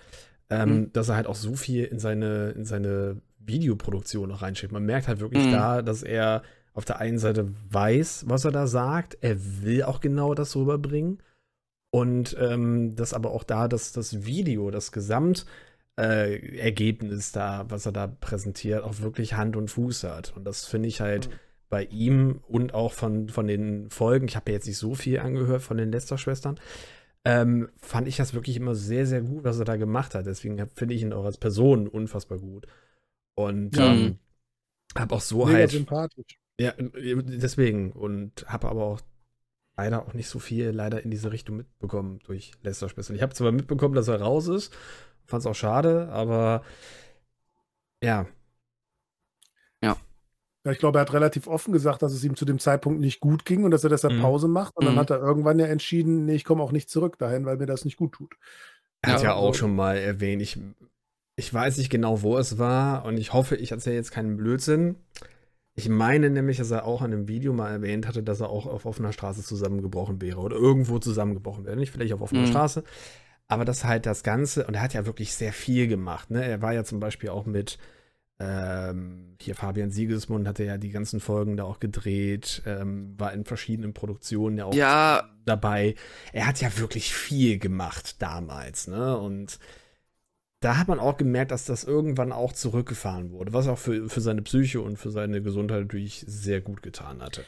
ähm, mhm. dass er halt auch so viel in seine, in seine Videoproduktion noch reinschickt. Man merkt halt wirklich mhm. da, dass er auf der einen Seite weiß, was er da sagt, er will auch genau das rüberbringen und ähm, dass aber auch da dass das Video, das Gesamtergebnis äh, da, was er da präsentiert, auch wirklich Hand und Fuß hat. Und das finde ich halt mhm. bei ihm und auch von, von den Folgen, ich habe ja jetzt nicht so viel angehört von den Lester-Schwestern, ähm, fand ich das wirklich immer sehr, sehr gut, was er da gemacht hat. Deswegen finde ich ihn auch als Person unfassbar gut. Und ja. ähm, habe auch so Mega halt. sympathisch. Ja, deswegen. Und habe aber auch leider auch nicht so viel leider in diese Richtung mitbekommen durch Lester Spitzel. Ich habe zwar mitbekommen, dass er raus ist, fand es auch schade, aber ja. Ja. Ja, ich glaube, er hat relativ offen gesagt, dass es ihm zu dem Zeitpunkt nicht gut ging und dass er deshalb mhm. Pause macht. Und mhm. dann hat er irgendwann ja entschieden, nee, ich komme auch nicht zurück dahin, weil mir das nicht gut tut. Er hat ja, ja auch also schon mal erwähnt, ich, ich weiß nicht genau, wo es war und ich hoffe, ich erzähle jetzt keinen Blödsinn. Ich meine nämlich, dass er auch in einem Video mal erwähnt hatte, dass er auch auf offener Straße zusammengebrochen wäre oder irgendwo zusammengebrochen wäre. Nicht vielleicht auf offener mhm. Straße, aber das halt das Ganze, und er hat ja wirklich sehr viel gemacht. Ne? Er war ja zum Beispiel auch mit ähm, hier Fabian Siegesmund hatte ja die ganzen Folgen da auch gedreht, ähm, war in verschiedenen Produktionen ja auch ja. dabei. Er hat ja wirklich viel gemacht damals, ne? Und da hat man auch gemerkt, dass das irgendwann auch zurückgefahren wurde, was auch für, für seine Psyche und für seine Gesundheit natürlich sehr gut getan hatte.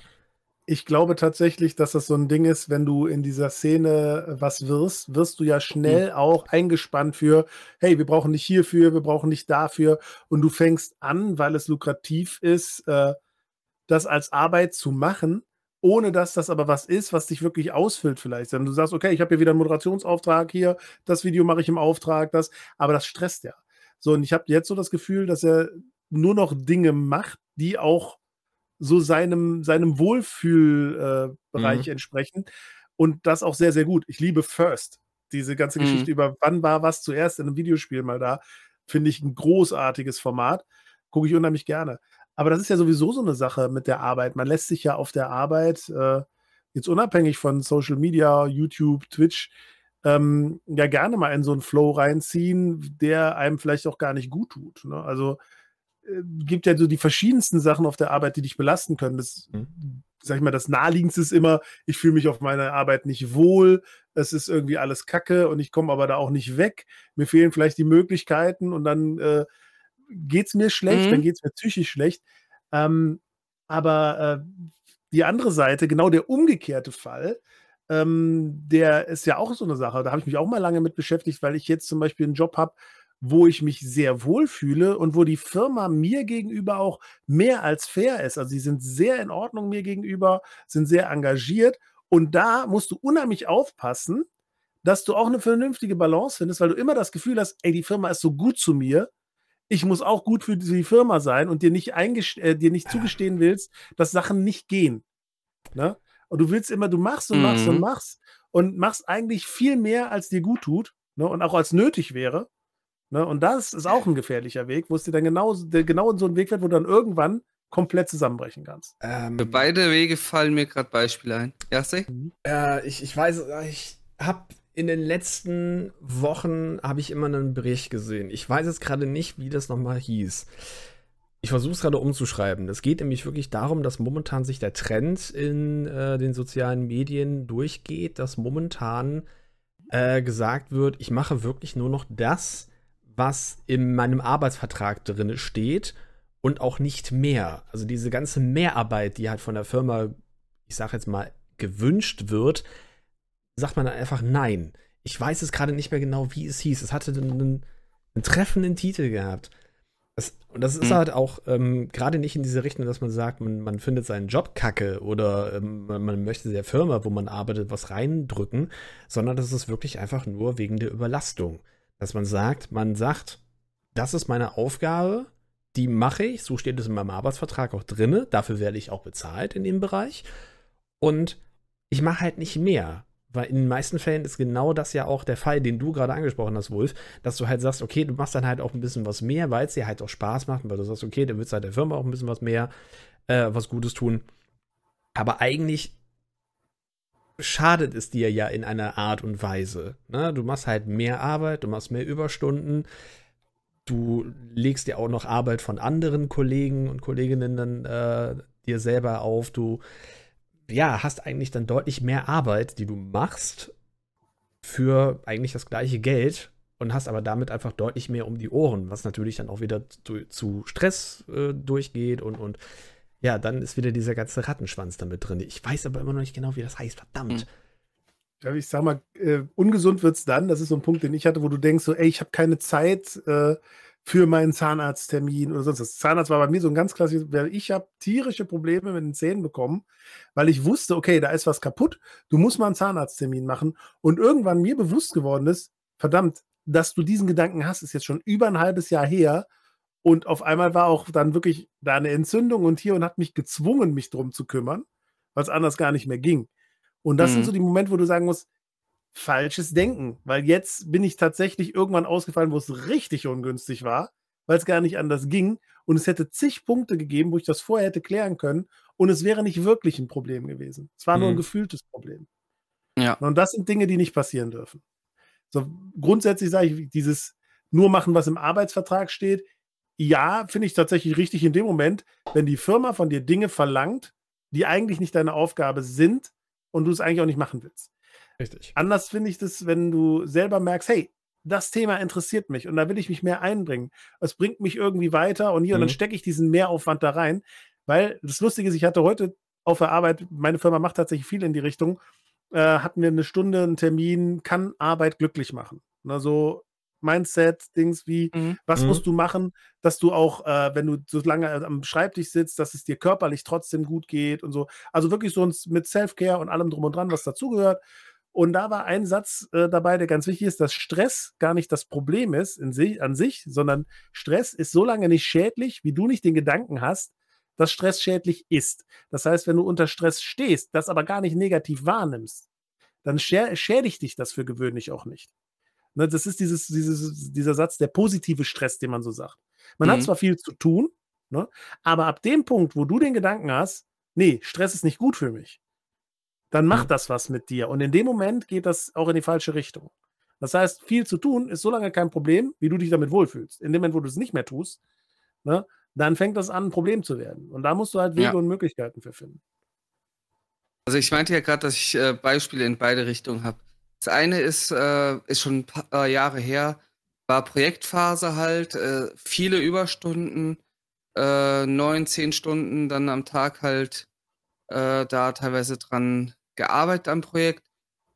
Ich glaube tatsächlich, dass das so ein Ding ist, wenn du in dieser Szene was wirst, wirst du ja schnell mhm. auch eingespannt für, hey, wir brauchen nicht hierfür, wir brauchen nicht dafür. Und du fängst an, weil es lukrativ ist, äh, das als Arbeit zu machen ohne dass das aber was ist, was dich wirklich ausfüllt vielleicht. Wenn du sagst, okay, ich habe hier wieder einen Moderationsauftrag hier, das Video mache ich im Auftrag, das, aber das stresst ja. So, und ich habe jetzt so das Gefühl, dass er nur noch Dinge macht, die auch so seinem, seinem Wohlfühlbereich äh, mhm. entsprechen. Und das auch sehr, sehr gut. Ich liebe First. Diese ganze mhm. Geschichte über wann war was zuerst in einem Videospiel mal da, finde ich ein großartiges Format. Gucke ich unheimlich gerne. Aber das ist ja sowieso so eine Sache mit der Arbeit. Man lässt sich ja auf der Arbeit, äh, jetzt unabhängig von Social Media, YouTube, Twitch, ähm, ja gerne mal in so einen Flow reinziehen, der einem vielleicht auch gar nicht gut tut. Ne? Also äh, gibt ja so die verschiedensten Sachen auf der Arbeit, die dich belasten können. Das, mhm. sag ich mal, das naheliegendste ist immer, ich fühle mich auf meiner Arbeit nicht wohl, es ist irgendwie alles Kacke und ich komme aber da auch nicht weg. Mir fehlen vielleicht die Möglichkeiten und dann äh, geht es mir schlecht, mhm. dann geht es mir psychisch schlecht. Ähm, aber äh, die andere Seite, genau der umgekehrte Fall, ähm, der ist ja auch so eine Sache. Da habe ich mich auch mal lange mit beschäftigt, weil ich jetzt zum Beispiel einen Job habe, wo ich mich sehr wohl fühle und wo die Firma mir gegenüber auch mehr als fair ist. Also sie sind sehr in Ordnung mir gegenüber, sind sehr engagiert und da musst du unheimlich aufpassen, dass du auch eine vernünftige Balance findest, weil du immer das Gefühl hast, ey, die Firma ist so gut zu mir, ich muss auch gut für die Firma sein und dir nicht, äh, dir nicht zugestehen willst, dass Sachen nicht gehen. Ne? Und du willst immer, du machst und machst mhm. und machst und machst eigentlich viel mehr, als dir gut tut ne? und auch als nötig wäre. Ne? Und das ist auch ein gefährlicher Weg, wo es dir dann genau, genau in so einen Weg wird, wo du dann irgendwann komplett zusammenbrechen kannst. Ähm, Für beide Wege fallen mir gerade Beispiele ein. Ja, mhm. äh, ich, ich weiß, ich habe in den letzten Wochen habe ich immer einen Bericht gesehen. Ich weiß jetzt gerade nicht, wie das nochmal hieß. Ich versuche es gerade umzuschreiben. Es geht nämlich wirklich darum, dass momentan sich der Trend in äh, den sozialen Medien durchgeht, dass momentan äh, gesagt wird, ich mache wirklich nur noch das, was in meinem Arbeitsvertrag drin steht und auch nicht mehr. Also diese ganze Mehrarbeit, die halt von der Firma, ich sage jetzt mal, gewünscht wird, sagt man dann einfach nein. Ich weiß es gerade nicht mehr genau, wie es hieß. Es hatte einen, einen treffenden Titel gehabt. Das, und das ist mhm. halt auch ähm, gerade nicht in diese Richtung, dass man sagt, man, man findet seinen Job kacke oder ähm, man möchte der Firma, wo man arbeitet, was reindrücken, sondern das ist wirklich einfach nur wegen der Überlastung. Dass man sagt, man sagt, das ist meine Aufgabe, die mache ich, so steht es in meinem Arbeitsvertrag auch drin, dafür werde ich auch bezahlt in dem Bereich und ich mache halt nicht mehr. Weil in den meisten Fällen ist genau das ja auch der Fall, den du gerade angesprochen hast, Wolf, dass du halt sagst, okay, du machst dann halt auch ein bisschen was mehr, weil es dir halt auch Spaß macht, weil du sagst, okay, dann willst du halt der Firma auch ein bisschen was mehr, äh, was Gutes tun. Aber eigentlich schadet es dir ja in einer Art und Weise. Ne? Du machst halt mehr Arbeit, du machst mehr Überstunden, du legst dir auch noch Arbeit von anderen Kollegen und Kolleginnen dann äh, dir selber auf, du ja, hast eigentlich dann deutlich mehr Arbeit, die du machst für eigentlich das gleiche Geld und hast aber damit einfach deutlich mehr um die Ohren, was natürlich dann auch wieder zu, zu Stress äh, durchgeht und, und ja, dann ist wieder dieser ganze Rattenschwanz damit drin. Ich weiß aber immer noch nicht genau, wie das heißt, verdammt. Ja, ich sag mal, äh, ungesund es dann. Das ist so ein Punkt, den ich hatte, wo du denkst, so, ey, ich habe keine Zeit, äh, für meinen Zahnarzttermin oder sonst was. Zahnarzt war bei mir so ein ganz klassisches, ich habe tierische Probleme mit den Zähnen bekommen, weil ich wusste, okay, da ist was kaputt, du musst mal einen Zahnarzttermin machen und irgendwann mir bewusst geworden ist, verdammt, dass du diesen Gedanken hast, ist jetzt schon über ein halbes Jahr her und auf einmal war auch dann wirklich da eine Entzündung und hier und hat mich gezwungen, mich drum zu kümmern, weil es anders gar nicht mehr ging. Und das mhm. sind so die Momente, wo du sagen musst, falsches Denken, weil jetzt bin ich tatsächlich irgendwann ausgefallen, wo es richtig ungünstig war, weil es gar nicht anders ging und es hätte zig Punkte gegeben, wo ich das vorher hätte klären können und es wäre nicht wirklich ein Problem gewesen. Es war nur ein mhm. gefühltes Problem. Ja. Und das sind Dinge, die nicht passieren dürfen. So, grundsätzlich sage ich, dieses nur machen, was im Arbeitsvertrag steht, ja, finde ich tatsächlich richtig in dem Moment, wenn die Firma von dir Dinge verlangt, die eigentlich nicht deine Aufgabe sind und du es eigentlich auch nicht machen willst. Richtig. Anders finde ich das, wenn du selber merkst, hey, das Thema interessiert mich und da will ich mich mehr einbringen. Es bringt mich irgendwie weiter und hier mhm. und dann mhm. stecke ich diesen Mehraufwand da rein. Weil das Lustige ist, ich hatte heute auf der Arbeit, meine Firma macht tatsächlich viel in die Richtung, äh, hatten wir eine Stunde einen Termin, kann Arbeit glücklich machen. Also Mindset-Dings wie, mhm. was mhm. musst du machen, dass du auch, äh, wenn du so lange am Schreibtisch sitzt, dass es dir körperlich trotzdem gut geht und so. Also wirklich so mit Self-Care und allem drum und dran, was dazugehört. Und da war ein Satz äh, dabei, der ganz wichtig ist, dass Stress gar nicht das Problem ist in sich, an sich, sondern Stress ist so lange nicht schädlich, wie du nicht den Gedanken hast, dass Stress schädlich ist. Das heißt, wenn du unter Stress stehst, das aber gar nicht negativ wahrnimmst, dann schä schädigt dich das für gewöhnlich auch nicht. Ne, das ist dieses, dieses, dieser Satz, der positive Stress, den man so sagt. Man mhm. hat zwar viel zu tun, ne, aber ab dem Punkt, wo du den Gedanken hast, nee, Stress ist nicht gut für mich, dann macht das was mit dir. Und in dem Moment geht das auch in die falsche Richtung. Das heißt, viel zu tun ist so lange kein Problem, wie du dich damit wohlfühlst. In dem Moment, wo du es nicht mehr tust, ne, dann fängt das an, ein Problem zu werden. Und da musst du halt Wege ja. und Möglichkeiten für finden. Also ich meinte ja gerade, dass ich äh, Beispiele in beide Richtungen habe. Das eine ist, äh, ist schon ein paar äh, Jahre her, war Projektphase halt, äh, viele Überstunden, äh, neun, zehn Stunden dann am Tag halt äh, da teilweise dran gearbeitet am Projekt.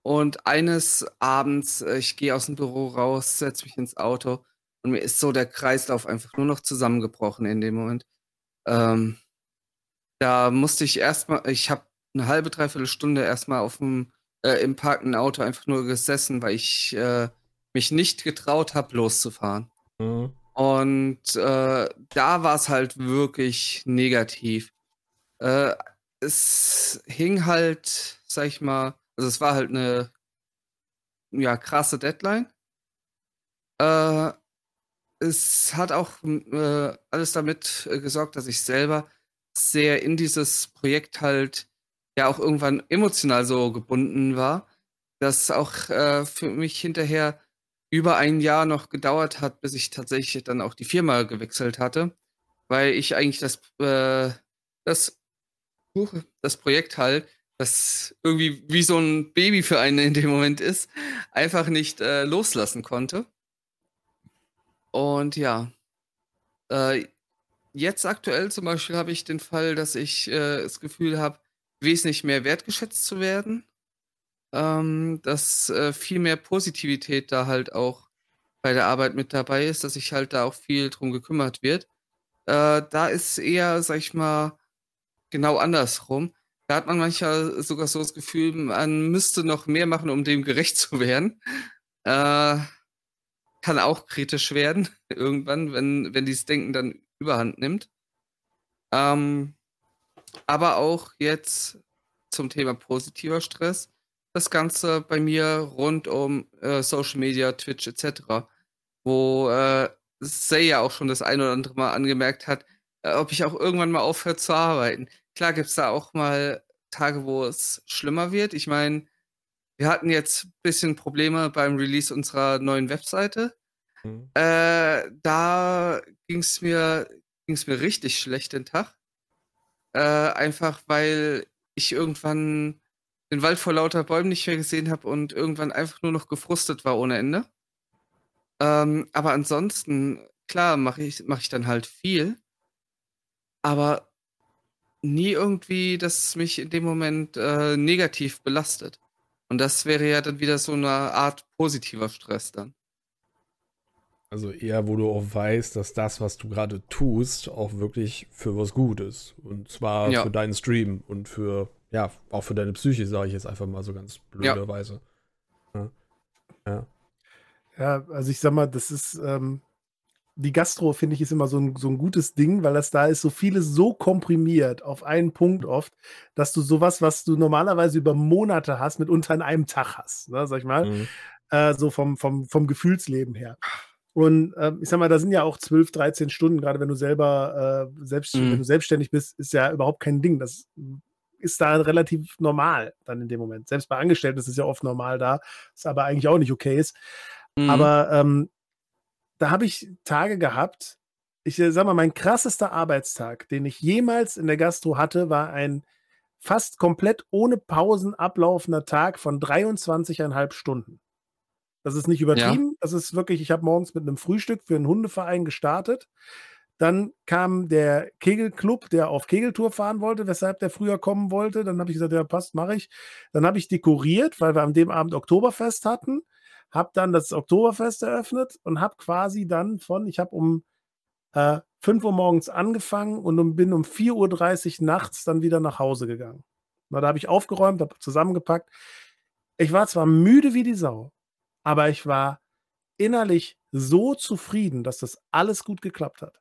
Und eines Abends, äh, ich gehe aus dem Büro raus, setze mich ins Auto und mir ist so der Kreislauf einfach nur noch zusammengebrochen in dem Moment. Ähm, da musste ich erstmal, ich habe eine halbe, dreiviertel Stunde erstmal auf dem äh, im parkenden Auto einfach nur gesessen, weil ich äh, mich nicht getraut habe, loszufahren. Mhm. Und äh, da war es halt wirklich negativ. Äh, es hing halt, sag ich mal, also es war halt eine ja, krasse Deadline. Äh, es hat auch äh, alles damit äh, gesorgt, dass ich selber sehr in dieses Projekt halt ja auch irgendwann emotional so gebunden war, dass auch äh, für mich hinterher über ein Jahr noch gedauert hat, bis ich tatsächlich dann auch die Firma gewechselt hatte, weil ich eigentlich das, äh, das das Projekt halt, das irgendwie wie so ein Baby für einen in dem Moment ist, einfach nicht äh, loslassen konnte. Und ja, äh, jetzt aktuell zum Beispiel habe ich den Fall, dass ich äh, das Gefühl habe, wesentlich mehr wertgeschätzt zu werden, ähm, dass äh, viel mehr Positivität da halt auch bei der Arbeit mit dabei ist, dass sich halt da auch viel drum gekümmert wird. Äh, da ist eher, sag ich mal, genau andersrum. Da hat man manchmal sogar so das Gefühl, man müsste noch mehr machen, um dem gerecht zu werden. Äh, kann auch kritisch werden, irgendwann, wenn, wenn dieses Denken dann überhand nimmt. Ähm, aber auch jetzt zum Thema positiver Stress. das Ganze bei mir rund um äh, Social Media, Twitch etc., wo äh, Say ja auch schon das ein oder andere Mal angemerkt hat, äh, ob ich auch irgendwann mal aufhört zu arbeiten. Klar gibt es da auch mal Tage, wo es schlimmer wird. Ich meine, wir hatten jetzt ein bisschen Probleme beim Release unserer neuen Webseite. Mhm. Äh, da ging es mir, ging's mir richtig schlecht den Tag. Äh, einfach weil ich irgendwann den Wald vor lauter Bäumen nicht mehr gesehen habe und irgendwann einfach nur noch gefrustet war ohne Ende. Ähm, aber ansonsten, klar, mache ich, mach ich dann halt viel. Aber nie irgendwie, dass es mich in dem Moment äh, negativ belastet. Und das wäre ja dann wieder so eine Art positiver Stress dann. Also eher, wo du auch weißt, dass das, was du gerade tust, auch wirklich für was Gutes. Und zwar ja. für deinen Stream und für, ja, auch für deine Psyche, sage ich jetzt einfach mal so ganz blöderweise. Ja. ja. ja. also ich sag mal, das ist, ähm, die Gastro, finde ich, ist immer so ein, so ein gutes Ding, weil das da ist so vieles so komprimiert auf einen Punkt oft, dass du sowas, was du normalerweise über Monate hast, mit unter in einem Tag hast, ne, sag ich mal. Mhm. Äh, so vom, vom, vom Gefühlsleben her. Und äh, ich sag mal, da sind ja auch 12, 13 Stunden, gerade wenn du selber äh, selbst, mhm. wenn du selbstständig bist, ist ja überhaupt kein Ding. Das ist da relativ normal dann in dem Moment. Selbst bei Angestellten ist es ja oft normal da, was aber eigentlich auch nicht okay ist. Mhm. Aber ähm, da habe ich Tage gehabt, ich äh, sag mal, mein krassester Arbeitstag, den ich jemals in der Gastro hatte, war ein fast komplett ohne Pausen ablaufender Tag von 23,5 Stunden. Das ist nicht übertrieben. Ja. Das ist wirklich, ich habe morgens mit einem Frühstück für einen Hundeverein gestartet. Dann kam der Kegelclub, der auf Kegeltour fahren wollte, weshalb der früher kommen wollte. Dann habe ich gesagt, ja, passt, mache ich. Dann habe ich dekoriert, weil wir an dem Abend Oktoberfest hatten. Habe dann das Oktoberfest eröffnet und habe quasi dann von, ich habe um äh, 5 Uhr morgens angefangen und um, bin um 4.30 Uhr nachts dann wieder nach Hause gegangen. Na, da habe ich aufgeräumt, habe zusammengepackt. Ich war zwar müde wie die Sau, aber ich war innerlich so zufrieden, dass das alles gut geklappt hat.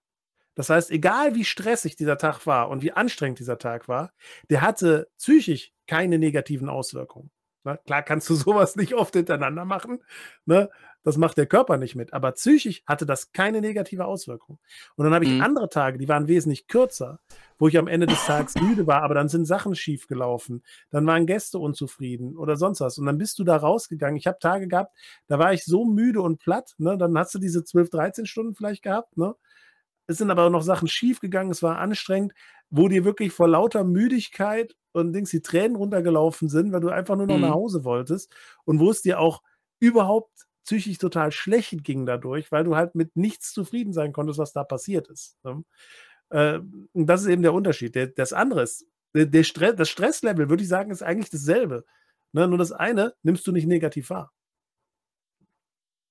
Das heißt, egal wie stressig dieser Tag war und wie anstrengend dieser Tag war, der hatte psychisch keine negativen Auswirkungen. Na, klar kannst du sowas nicht oft hintereinander machen. Ne? Das macht der Körper nicht mit. Aber psychisch hatte das keine negative Auswirkung. Und dann habe ich mhm. andere Tage, die waren wesentlich kürzer, wo ich am Ende des Tages müde war, aber dann sind Sachen schief gelaufen. Dann waren Gäste unzufrieden oder sonst was. Und dann bist du da rausgegangen. Ich habe Tage gehabt, da war ich so müde und platt. Ne? Dann hast du diese 12, 13 Stunden vielleicht gehabt. Ne? Es sind aber auch noch Sachen schief gegangen. Es war anstrengend, wo dir wirklich vor lauter Müdigkeit und Dings die Tränen runtergelaufen sind, weil du einfach nur noch mhm. nach Hause wolltest und wo es dir auch überhaupt psychisch total schlecht ging dadurch, weil du halt mit nichts zufrieden sein konntest, was da passiert ist. Ne? Äh, und das ist eben der Unterschied. Der, das andere ist, der, der Stress, das Stresslevel, würde ich sagen, ist eigentlich dasselbe. Ne? Nur das eine nimmst du nicht negativ wahr.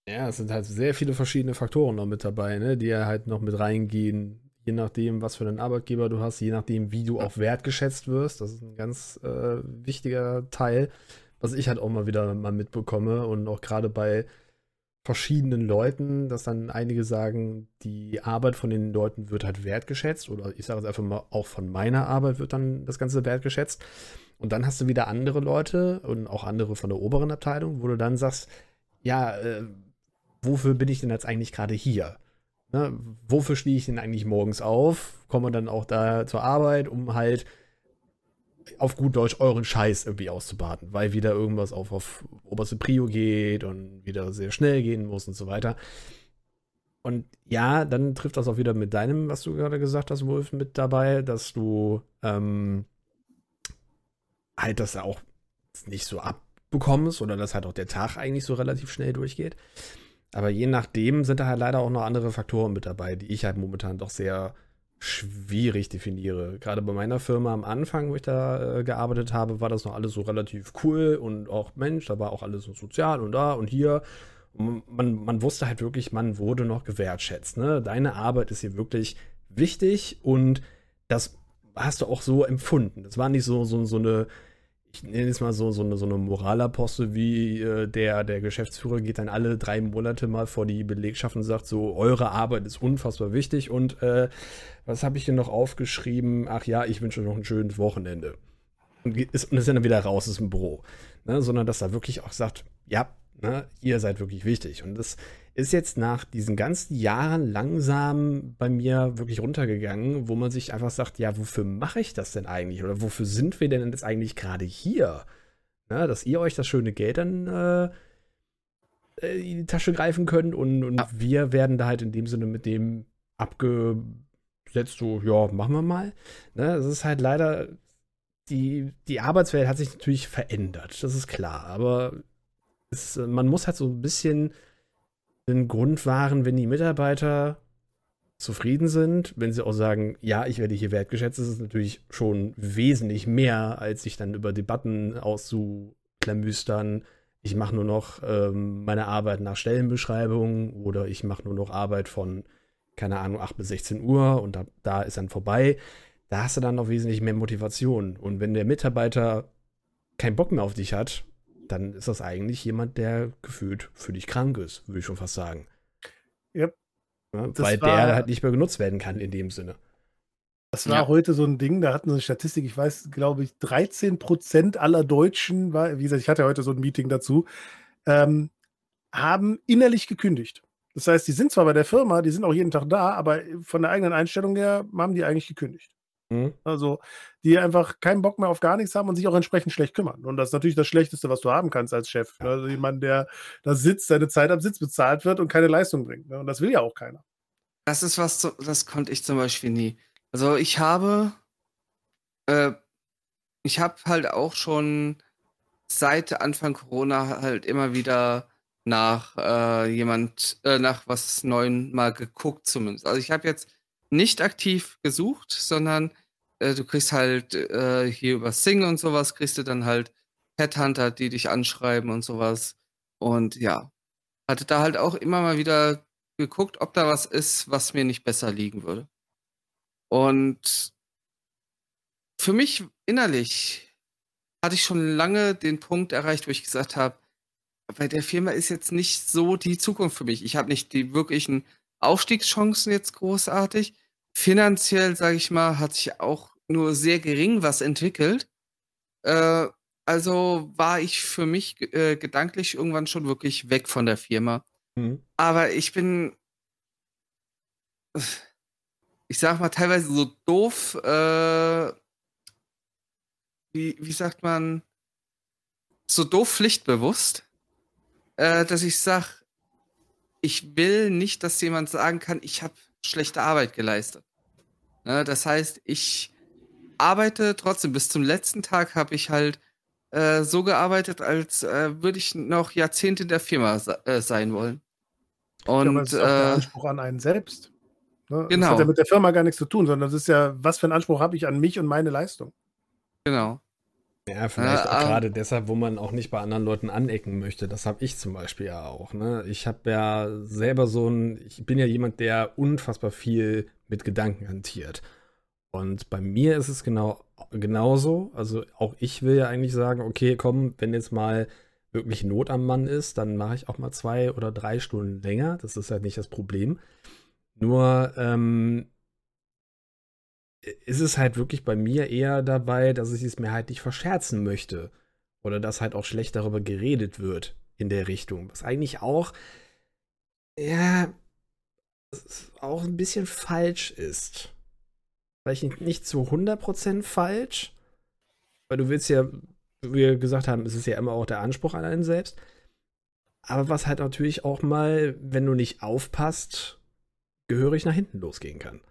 Ja, es sind halt sehr viele verschiedene Faktoren noch mit dabei, ne, die ja halt noch mit reingehen, je nachdem, was für einen Arbeitgeber du hast, je nachdem, wie du auch wertgeschätzt wirst. Das ist ein ganz äh, wichtiger Teil, was ich halt auch mal wieder mal mitbekomme und auch gerade bei verschiedenen Leuten, dass dann einige sagen, die Arbeit von den Leuten wird halt wertgeschätzt oder ich sage es einfach mal, auch von meiner Arbeit wird dann das Ganze wertgeschätzt. Und dann hast du wieder andere Leute und auch andere von der oberen Abteilung, wo du dann sagst, ja, äh, wofür bin ich denn jetzt eigentlich gerade hier? Ne, wofür stehe ich denn eigentlich morgens auf? Komme dann auch da zur Arbeit, um halt auf gut Deutsch euren Scheiß irgendwie auszubaden, weil wieder irgendwas auf, auf oberste Prio geht und wieder sehr schnell gehen muss und so weiter. Und ja, dann trifft das auch wieder mit deinem, was du gerade gesagt hast, Wolf, mit dabei, dass du ähm, halt das auch nicht so abbekommst oder dass halt auch der Tag eigentlich so relativ schnell durchgeht. Aber je nachdem sind da halt leider auch noch andere Faktoren mit dabei, die ich halt momentan doch sehr schwierig definiere. Gerade bei meiner Firma am Anfang, wo ich da äh, gearbeitet habe, war das noch alles so relativ cool und auch Mensch, da war auch alles so sozial und da und hier. Man, man wusste halt wirklich, man wurde noch gewertschätzt. Ne? Deine Arbeit ist hier wirklich wichtig und das hast du auch so empfunden. Das war nicht so, so, so eine ich nenne es mal so, so eine, so eine Moralapostel wie äh, der, der Geschäftsführer geht dann alle drei Monate mal vor die Belegschaft und sagt so, eure Arbeit ist unfassbar wichtig und äh, was habe ich hier noch aufgeschrieben? Ach ja, ich wünsche noch ein schönes Wochenende. und ist, und ist dann wieder raus aus dem Büro. Ne? Sondern dass er wirklich auch sagt, ja, ne, ihr seid wirklich wichtig. Und das ist jetzt nach diesen ganzen Jahren langsam bei mir wirklich runtergegangen, wo man sich einfach sagt, ja, wofür mache ich das denn eigentlich? Oder wofür sind wir denn jetzt eigentlich gerade hier? Ne? Dass ihr euch das schöne Geld dann äh, äh in die Tasche greifen könnt und, und ja. wir werden da halt in dem Sinne mit dem abgesetzt, so, ja, machen wir mal. Ne? Das ist halt leider die, die Arbeitswelt hat sich natürlich verändert, das ist klar. Aber es, man muss halt so ein bisschen den Grund wahren, wenn die Mitarbeiter zufrieden sind, wenn sie auch sagen, ja, ich werde hier wertgeschätzt, ist es natürlich schon wesentlich mehr, als sich dann über Debatten auszuklamüstern. Ich mache nur noch ähm, meine Arbeit nach Stellenbeschreibung oder ich mache nur noch Arbeit von, keine Ahnung, 8 bis 16 Uhr und da, da ist dann vorbei da hast du dann noch wesentlich mehr Motivation. Und wenn der Mitarbeiter keinen Bock mehr auf dich hat, dann ist das eigentlich jemand, der gefühlt für dich krank ist, würde ich schon fast sagen. Yep. Ja, weil war, der halt nicht mehr genutzt werden kann in dem Sinne. Das war ja. heute so ein Ding, da hatten wir eine Statistik, ich weiß, glaube ich, 13 Prozent aller Deutschen, war, wie gesagt, ich hatte heute so ein Meeting dazu, ähm, haben innerlich gekündigt. Das heißt, die sind zwar bei der Firma, die sind auch jeden Tag da, aber von der eigenen Einstellung her haben die eigentlich gekündigt. Mhm. Also, die einfach keinen Bock mehr auf gar nichts haben und sich auch entsprechend schlecht kümmern. Und das ist natürlich das Schlechteste, was du haben kannst als Chef. Ne? Also jemand, der da sitzt, seine Zeit am Sitz bezahlt wird und keine Leistung bringt. Ne? Und das will ja auch keiner. Das ist was, das konnte ich zum Beispiel nie. Also ich habe, äh, ich habe halt auch schon seit Anfang Corona halt immer wieder nach äh, jemand, äh, nach was Neuem mal geguckt zumindest. Also ich habe jetzt nicht aktiv gesucht, sondern äh, du kriegst halt äh, hier über Sing und sowas, kriegst du dann halt Headhunter, die dich anschreiben und sowas. Und ja, hatte da halt auch immer mal wieder geguckt, ob da was ist, was mir nicht besser liegen würde. Und für mich innerlich hatte ich schon lange den Punkt erreicht, wo ich gesagt habe, bei der Firma ist jetzt nicht so die Zukunft für mich. Ich habe nicht die wirklichen Aufstiegschancen jetzt großartig. Finanziell, sage ich mal, hat sich auch nur sehr gering was entwickelt. Äh, also war ich für mich äh, gedanklich irgendwann schon wirklich weg von der Firma. Mhm. Aber ich bin, ich sag mal, teilweise so doof, äh, wie, wie sagt man, so doof pflichtbewusst, äh, dass ich sag, ich will nicht, dass jemand sagen kann, ich habe schlechte Arbeit geleistet. Ne, das heißt, ich arbeite trotzdem. Bis zum letzten Tag habe ich halt äh, so gearbeitet, als äh, würde ich noch Jahrzehnte in der Firma äh, sein wollen. Und ja, das ist auch der äh, Anspruch an einen selbst. Ne? Genau. Das hat ja mit der Firma gar nichts zu tun, sondern das ist ja, was für einen Anspruch habe ich an mich und meine Leistung. Genau. Ja, vielleicht auch ähm, gerade deshalb, wo man auch nicht bei anderen Leuten anecken möchte. Das habe ich zum Beispiel ja auch. Ne? Ich habe ja selber so ein, ich bin ja jemand, der unfassbar viel mit Gedanken hantiert. Und bei mir ist es genau genauso. Also auch ich will ja eigentlich sagen, okay, komm, wenn jetzt mal wirklich Not am Mann ist, dann mache ich auch mal zwei oder drei Stunden länger. Das ist halt nicht das Problem. Nur ähm, ist es halt wirklich bei mir eher dabei, dass ich es mir halt nicht verscherzen möchte. Oder dass halt auch schlecht darüber geredet wird in der Richtung. Was eigentlich auch, ja, auch ein bisschen falsch ist. Vielleicht nicht zu 100% falsch, weil du willst ja, wie wir gesagt haben, es ist ja immer auch der Anspruch an einen selbst. Aber was halt natürlich auch mal, wenn du nicht aufpasst, gehörig nach hinten losgehen kann.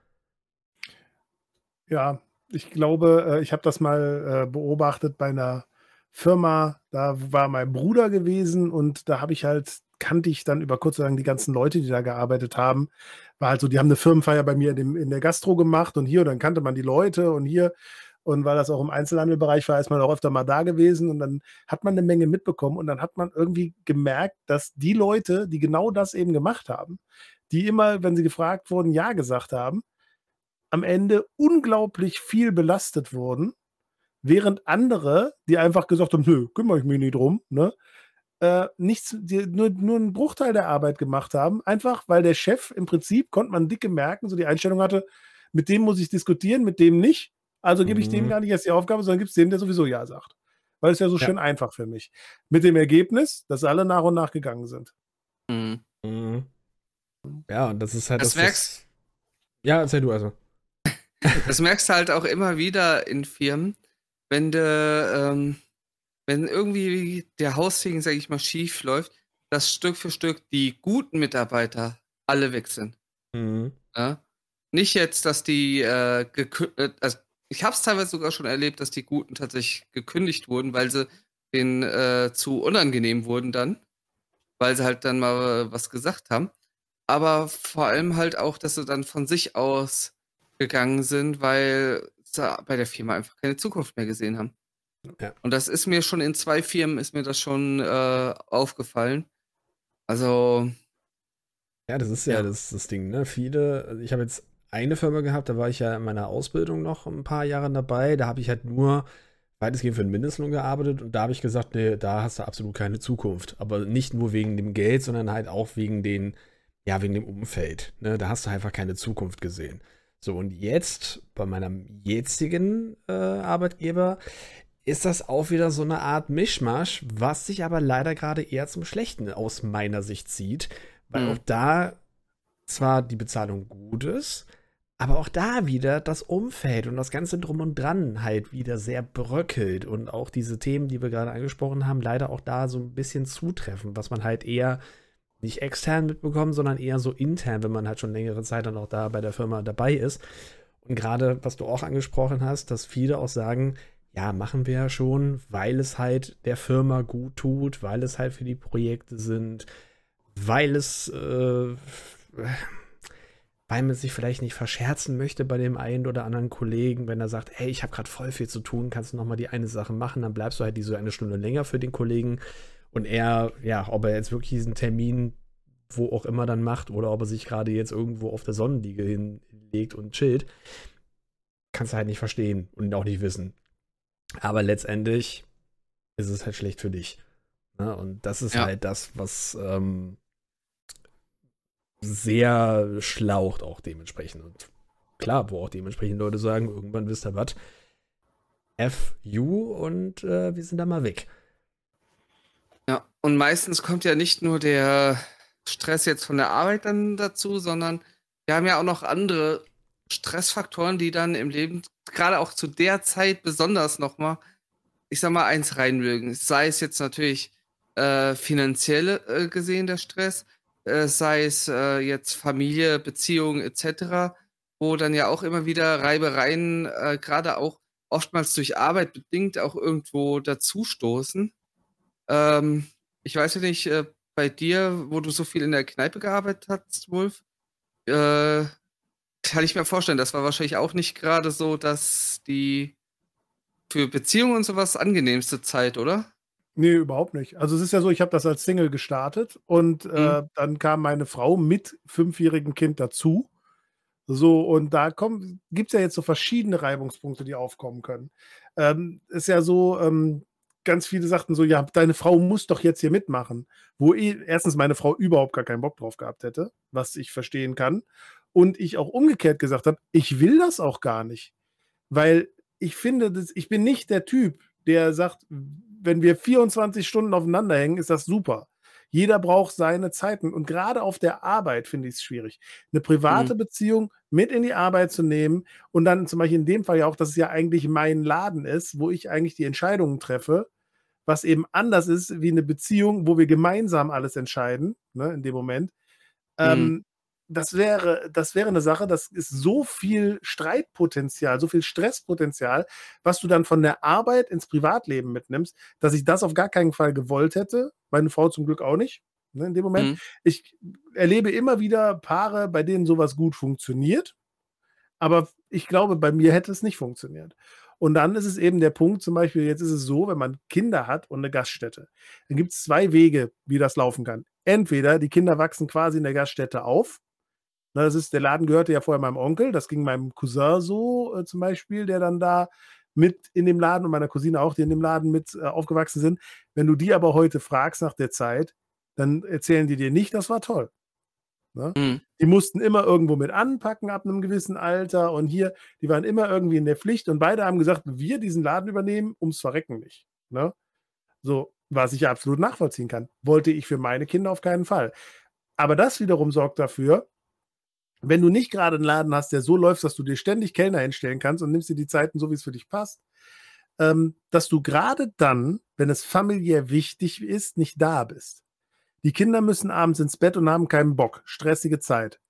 Ja, ich glaube, äh, ich habe das mal äh, beobachtet bei einer Firma. Da war mein Bruder gewesen und da habe ich halt kannte ich dann über kurz oder lang die ganzen Leute, die da gearbeitet haben. War halt so, die haben eine Firmenfeier bei mir in, dem, in der Gastro gemacht und hier und dann kannte man die Leute und hier. Und weil das auch im Einzelhandelbereich war, ist man auch öfter mal da gewesen und dann hat man eine Menge mitbekommen und dann hat man irgendwie gemerkt, dass die Leute, die genau das eben gemacht haben, die immer, wenn sie gefragt wurden, Ja gesagt haben, am Ende unglaublich viel belastet wurden, während andere, die einfach gesagt haben, nö, kümmere ich mich nicht drum, ne, äh, nichts, die, nur, nur einen Bruchteil der Arbeit gemacht haben, einfach weil der Chef im Prinzip, konnte man dicke merken, so die Einstellung hatte, mit dem muss ich diskutieren, mit dem nicht. Also gebe ich dem Mhm. gar nicht erst die Aufgabe, sondern gib's dem, der sowieso ja sagt. Weil es ja so Ja. schön einfach für mich. Mit dem Ergebnis, dass alle nach und nach gegangen sind. Mhm. Mhm. Ja, und das ist halt Das das. merkst- Ja, erzähl du also. Das merkst du halt auch immer wieder in Firmen, wenn du, ähm, wenn irgendwie der Haussegen, sag ich mal, schief läuft, dass Stück für Stück die guten Mitarbeiter alle weg sind. Mhm. Ja? Nicht jetzt, dass die äh, äh, also ich habe es teilweise sogar schon erlebt, dass die Guten tatsächlich gekündigt wurden, weil sie denen äh, zu unangenehm wurden dann, weil sie halt dann mal was gesagt haben. Aber vor allem halt auch, dass sie dann von sich aus gegangen sind, weil sie bei der Firma einfach keine Zukunft mehr gesehen haben. Ja. Und das ist mir schon in zwei Firmen ist mir das schon äh, aufgefallen. Also Ja, das ist ja, Ja. Das, das Ding, ne? Viele, also ich habe jetzt eine Firma gehabt, da war ich ja in meiner Ausbildung noch ein paar Jahre dabei. Da habe ich halt nur weitestgehend für den Mindestlohn gearbeitet und da habe ich gesagt, nee, da hast du absolut keine Zukunft. Aber nicht nur wegen dem Geld, sondern halt auch wegen den, ja, wegen dem Umfeld. Ne? Da hast du einfach keine Zukunft gesehen. So, und jetzt, bei meinem jetzigen äh, Arbeitgeber, ist das auch wieder so eine Art Mischmasch, was sich aber leider gerade eher zum Schlechten aus meiner Sicht zieht, weil Mhm. auch da zwar die Bezahlung gut ist, aber auch da wieder das Umfeld und das Ganze drum und dran halt wieder sehr bröckelt und auch diese Themen, die wir gerade angesprochen haben, leider auch da so ein bisschen zutreffen, was man halt eher nicht extern mitbekommt, sondern eher so intern, wenn man halt schon längere Zeit dann auch da bei der Firma dabei ist. Und gerade, was du auch angesprochen hast, dass viele auch sagen, ja, machen wir ja schon, weil es halt der Firma gut tut, weil es halt für die Projekte sind, weil es, äh, weil man sich vielleicht nicht verscherzen möchte bei dem einen oder anderen Kollegen, wenn er sagt, ey, ich habe gerade voll viel zu tun, kannst du noch mal die eine Sache machen, dann bleibst du halt diese eine Stunde länger für den Kollegen und er, ja, ob er jetzt wirklich diesen Termin wo auch immer dann macht oder ob er sich gerade jetzt irgendwo auf der Sonnenliege hinlegt und chillt, kannst du halt nicht verstehen und auch nicht wissen. Aber letztendlich ist es halt schlecht für dich. Ne? Und das ist Ja. halt das, was ähm, sehr schlaucht auch dementsprechend. Und klar, wo auch dementsprechend Leute sagen, irgendwann wisst ihr was, FU und äh, wir sind da mal weg. Ja, und meistens kommt ja nicht nur der Stress jetzt von der Arbeit dann dazu, sondern wir haben ja auch noch andere Stressfaktoren, die dann im Leben, gerade auch zu der Zeit besonders nochmal, ich sag mal, eins reinwirken. Sei es jetzt natürlich äh, finanziell äh, gesehen der Stress, äh, sei es äh, jetzt Familie, Beziehungen etc., wo dann ja auch immer wieder Reibereien, äh, gerade auch oftmals durch Arbeit bedingt, auch irgendwo dazustoßen. Ähm, ich weiß ja nicht, äh, bei dir, wo du so viel in der Kneipe gearbeitet hast, Wolf, äh, kann ich mir vorstellen, das war wahrscheinlich auch nicht gerade so, dass die für Beziehungen und sowas angenehmste Zeit, oder? Nee, überhaupt nicht. Also es ist ja so, ich habe das als Single gestartet und äh, dann kam meine Frau mit fünfjährigem Kind dazu. So, und da gibt es ja jetzt so verschiedene Reibungspunkte, die aufkommen können. Ähm, ist ja so, ähm, ganz viele sagten so, ja, deine Frau muss doch jetzt hier mitmachen. Wo eh, erstens meine Frau überhaupt gar keinen Bock drauf gehabt hätte, was ich verstehen kann. Und ich auch umgekehrt gesagt habe, ich will das auch gar nicht. Weil ich finde, dass, ich bin nicht der Typ, der sagt, wenn wir 24 Stunden aufeinander hängen, ist das super. Jeder braucht seine Zeiten. Und gerade auf der Arbeit finde ich es schwierig, eine private Mhm. Beziehung mit in die Arbeit zu nehmen und dann zum Beispiel in dem Fall ja auch, dass es ja eigentlich mein Laden ist, wo ich eigentlich die Entscheidungen treffe, was eben anders ist wie eine Beziehung, wo wir gemeinsam alles entscheiden, ne, in dem Moment. Ähm, das wäre, das wäre eine Sache, das ist so viel Streitpotenzial, so viel Stresspotenzial, was du dann von der Arbeit ins Privatleben mitnimmst, dass ich das auf gar keinen Fall gewollt hätte. Meine Frau zum Glück auch nicht. Ne, in dem Moment. Mhm. Ich erlebe immer wieder Paare, bei denen sowas gut funktioniert. Aber ich glaube, bei mir hätte es nicht funktioniert. Und dann ist es eben der Punkt, zum Beispiel, jetzt ist es so, wenn man Kinder hat und eine Gaststätte, dann gibt es zwei Wege, wie das laufen kann. Entweder die Kinder wachsen quasi in der Gaststätte auf. Na, das ist, der Laden gehörte ja vorher meinem Onkel, das ging meinem Cousin so äh, zum Beispiel, der dann da mit in dem Laden und meiner Cousine auch, die in dem Laden mit äh, aufgewachsen sind. Wenn du die aber heute fragst nach der Zeit, dann erzählen die dir nicht, das war toll. Ne? Mhm. Die mussten immer irgendwo mit anpacken ab einem gewissen Alter und hier, die waren immer irgendwie in der Pflicht und beide haben gesagt, wir diesen Laden übernehmen, ums Verrecken nicht. Ne? So, was ich absolut nachvollziehen kann. Wollte ich für meine Kinder auf keinen Fall. Aber das wiederum sorgt dafür, wenn du nicht gerade einen Laden hast, der so läuft, dass du dir ständig Kellner hinstellen kannst und nimmst dir die Zeiten so, wie es für dich passt, ähm, dass du gerade dann, wenn es familiär wichtig ist, nicht da bist. Die Kinder müssen abends ins Bett und haben keinen Bock. Stressige Zeit.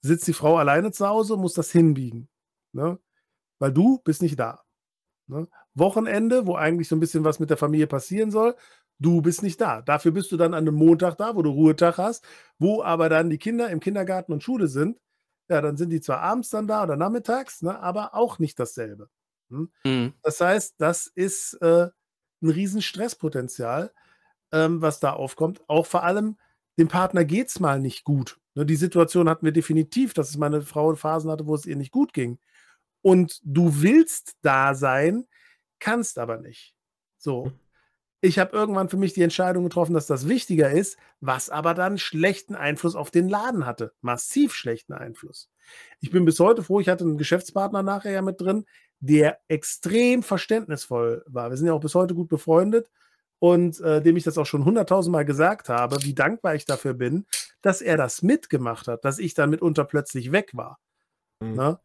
Sitzt die Frau alleine zu Hause, muss das hinbiegen. Ne? Weil du bist nicht da. Ne? Wochenende, wo eigentlich so ein bisschen was mit der Familie passieren soll, du bist nicht da. Dafür bist du dann an einem Montag da, wo du Ruhetag hast, wo aber dann die Kinder im Kindergarten und Schule sind. Ja, dann sind die zwar abends dann da oder nachmittags, ne, aber auch nicht dasselbe. Hm? Mhm. Das heißt, das ist äh, ein riesen Stresspotenzial ähm, was da aufkommt. Auch vor allem dem Partner geht es mal nicht gut. Ne, die Situation hatten wir definitiv, dass es meine Frau Phasen hatte, wo es ihr nicht gut ging. Und du willst da sein, kannst aber nicht. So. Ich habe irgendwann für mich die Entscheidung getroffen, dass das wichtiger ist, was aber dann schlechten Einfluss auf den Laden hatte. Massiv schlechten Einfluss. Ich bin bis heute froh, ich hatte einen Geschäftspartner nachher ja mit drin, der extrem verständnisvoll war. Wir sind ja auch bis heute gut befreundet und äh, dem ich das auch schon hunderttausendmal gesagt habe, wie dankbar ich dafür bin, dass er das mitgemacht hat, dass ich dann mitunter plötzlich weg war. Mhm. Ne?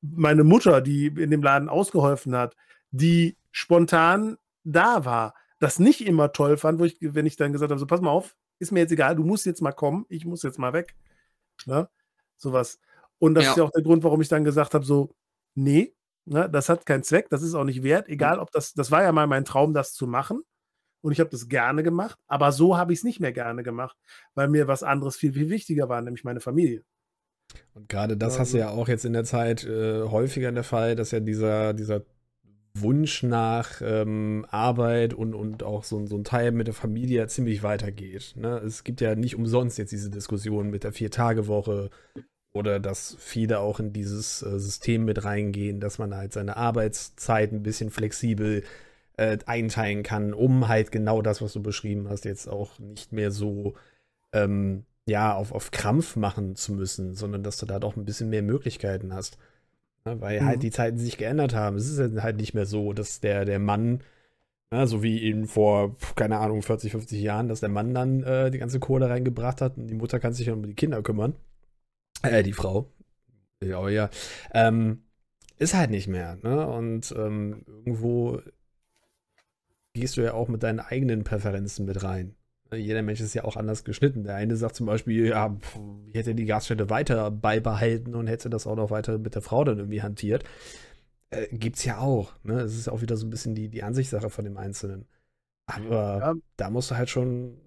Meine Mutter, die in dem Laden ausgeholfen hat, die spontan da war, das nicht immer toll fand, wo ich, wenn ich dann gesagt habe, so pass mal auf, ist mir jetzt egal, du musst jetzt mal kommen, ich muss jetzt mal weg. Ne? Sowas. Und das ja. ist ja auch der Grund, warum ich dann gesagt habe, so, nee, ne, das hat keinen Zweck, das ist auch nicht wert, egal ob das, das war ja mal mein Traum, das zu machen und ich habe das gerne gemacht, aber so habe ich es nicht mehr gerne gemacht, weil mir was anderes viel, viel wichtiger war, nämlich meine Familie. Und gerade das also, hast du ja auch jetzt in der Zeit äh, häufiger in der Fall, dass ja dieser, dieser Wunsch nach ähm, Arbeit und, und auch so, so ein Teil mit der Familie ziemlich weitergeht. Ne? Es gibt ja nicht umsonst jetzt diese Diskussion mit der Vier-Tage-Woche oder dass viele auch in dieses äh, System mit reingehen, dass man halt seine Arbeitszeit ein bisschen flexibel äh, einteilen kann, um halt genau das, was du beschrieben hast, jetzt auch nicht mehr so ähm, ja, auf, auf Krampf machen zu müssen, sondern dass du da doch ein bisschen mehr Möglichkeiten hast. Ja, weil halt mhm. halt die Zeiten sich geändert haben. Es ist halt nicht mehr so, dass der, der Mann, ja, so wie ihn vor, keine Ahnung, 40, 50 Jahren, dass der Mann dann äh, die ganze Kohle reingebracht hat und die Mutter kann sich dann um die Kinder kümmern. Äh, die Frau. Ja, ja. Ähm, ist halt nicht mehr. Ne? Und ähm, irgendwo gehst du ja auch mit deinen eigenen Präferenzen mit rein. Ne, jeder Mensch ist ja auch anders geschnitten. Der eine sagt zum Beispiel, ja, ich hätte die Gaststätte weiter beibehalten und hätte das auch noch weiter mit der Frau dann irgendwie hantiert. Äh, gibt's ja auch. Ne? Es ist auch wieder so ein bisschen die, die Ansichtssache von dem Einzelnen. Aber ja. da musst du halt schon